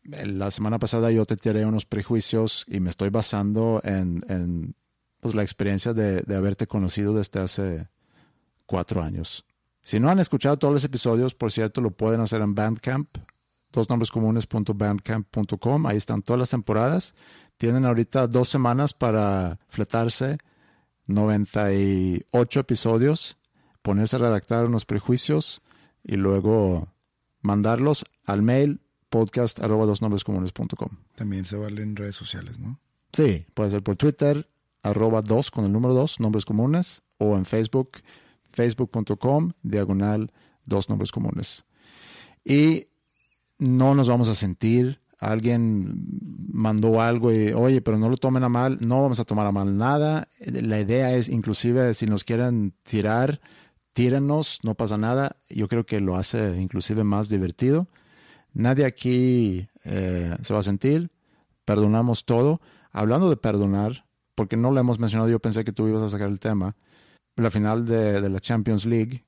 La semana pasada yo te tiré unos prejuicios y me estoy basando en, en pues, la experiencia de, de haberte conocido desde hace cuatro años. Si no han escuchado todos los episodios, por cierto, lo pueden hacer en Bandcamp, dosnombrescomunes.bandcamp.com. Ahí están todas las temporadas. Tienen ahorita dos semanas para fletarse 98 episodios, ponerse a redactar unos prejuicios y luego mandarlos al mail podcast arroba dosnombrescomunes.com. También se vale en redes sociales, ¿no? Sí, puede ser por Twitter, arroba dos con el número dos, nombres comunes, o en Facebook, facebook.com, diagonal, dos nombres comunes. Y no nos vamos a sentir, alguien mandó algo y, oye, pero no lo tomen a mal, no vamos a tomar a mal nada. La idea es, inclusive, si nos quieren tirar, tírenos, no pasa nada. Yo creo que lo hace inclusive más divertido. Nadie aquí eh, se va a sentir, perdonamos todo. Hablando de perdonar, porque no lo hemos mencionado, yo pensé que tú ibas a sacar el tema, la final de, de la Champions League,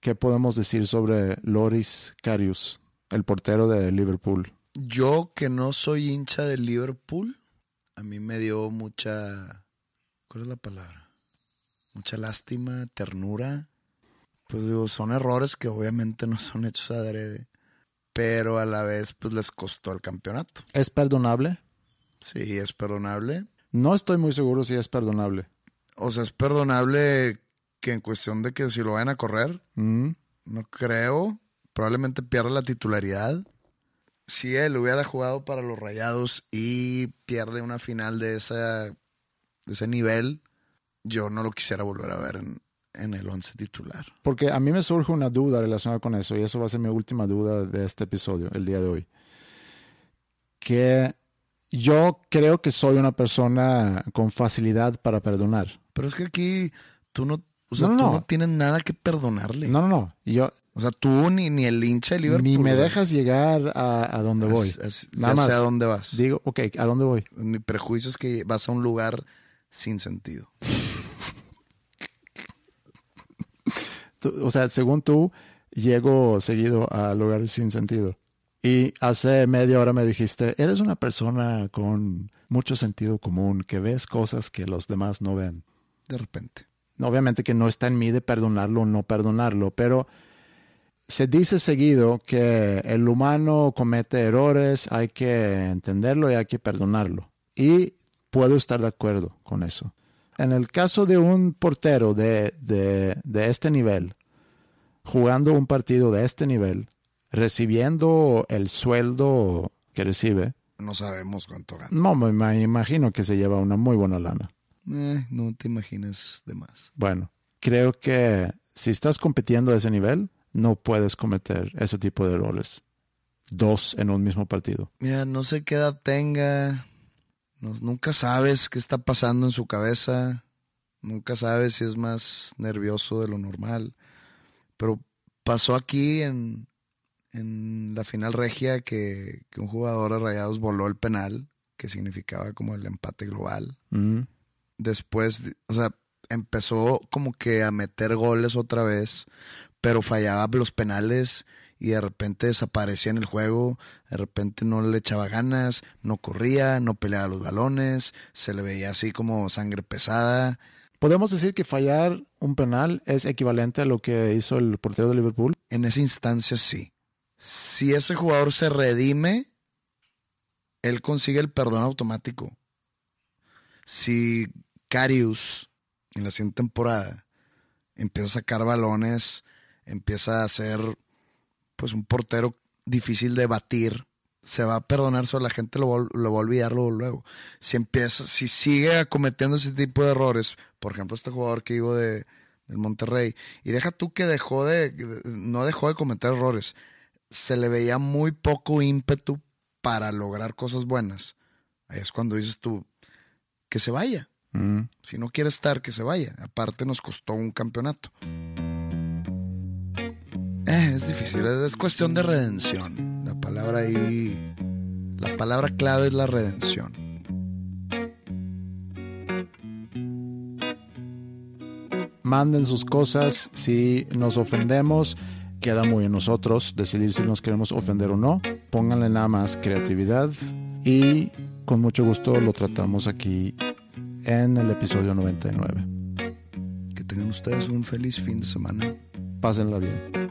¿qué podemos decir sobre Loris Karius, el portero de Liverpool? Yo que no soy hincha de Liverpool, a mí me dio mucha, ¿cuál es la palabra? Mucha lástima, ternura. Pues digo, son errores que obviamente no son hechos adrede, pero a la vez pues les costó el campeonato. ¿Es perdonable? Sí, es perdonable. No estoy muy seguro si es perdonable. O sea, es perdonable que en cuestión de que si lo vayan a correr, Mm. no creo. Probablemente pierda la titularidad. Si él hubiera jugado para los Rayados y pierde una final de, esa, de ese nivel, yo no lo quisiera volver a ver en, en el 11 titular. Porque a mí me surge una duda relacionada con eso, y eso va a ser mi última duda de este episodio, el día de hoy. Que yo creo que soy una persona con facilidad para perdonar. Pero es que aquí tú no, o sea, No, no, tú no. tienes nada que perdonarle. No, no, no. Yo, O sea, tú ni, ni el hincha de Liverpool. ni me dejas llegar a, a donde voy. As- as- Nada más. a dónde vas. Digo, ok, ¿a dónde voy? Mi prejuicio es que vas a un lugar sin sentido. Tú- o sea, según tú, llego seguido a lugares sin sentido. Y hace media hora me dijiste, eres una persona con mucho sentido común, que ves cosas que los demás no ven. De repente. Obviamente que no está en mí de perdonarlo o no perdonarlo, pero se dice seguido que el humano comete errores, hay que entenderlo y hay que perdonarlo. Y puedo estar de acuerdo con eso. En el caso de un portero de, de, de este nivel, jugando un partido de este nivel, recibiendo el sueldo que recibe, No sabemos cuánto gana. no me me imagino que se lleva una muy buena lana. Eh, no te imagines de más. Bueno, creo que si estás compitiendo a ese nivel, no puedes cometer ese tipo de errores. Dos en un mismo partido. Mira, no sé qué edad tenga. No- nunca sabes qué está pasando en su cabeza. Nunca sabes si es más nervioso de lo normal. Pero pasó aquí en, en la final regia que, que un jugador de Rayados voló el penal, que significaba como el empate global. Mm. Después, o sea, empezó como que a meter goles otra vez, pero fallaba los penales y de repente desaparecía en el juego, de repente no le echaba ganas, no corría, no peleaba los balones, se le veía así como sangre pesada. ¿Podemos decir que fallar un penal es equivalente a lo que hizo el portero de Liverpool? En esa instancia sí. Si ese jugador se redime, él consigue el perdón automático. Si Carius en la siguiente temporada empieza a sacar balones, empieza a ser pues un portero difícil de batir, se va a perdonar solo la gente lo, lo va a olvidar luego, luego. Si empieza, si sigue cometiendo ese tipo de errores, por ejemplo, este jugador que digo de, del Monterrey, y deja tú que dejó de, no dejó de cometer errores, se le veía muy poco ímpetu para lograr cosas buenas. Ahí es cuando dices tú, que se vaya. Mm. Si no quiere estar, que se vaya. Aparte nos costó un campeonato. Eh, es difícil, es, es cuestión de redención. La palabra ahí, la palabra clave es la redención. Manden sus cosas. Si nos ofendemos, queda muy en nosotros decidir si nos queremos ofender o no. Pónganle nada más creatividad y con mucho gusto lo tratamos aquí en el episodio 99. Que tengan ustedes un feliz fin de semana. Pásenla bien.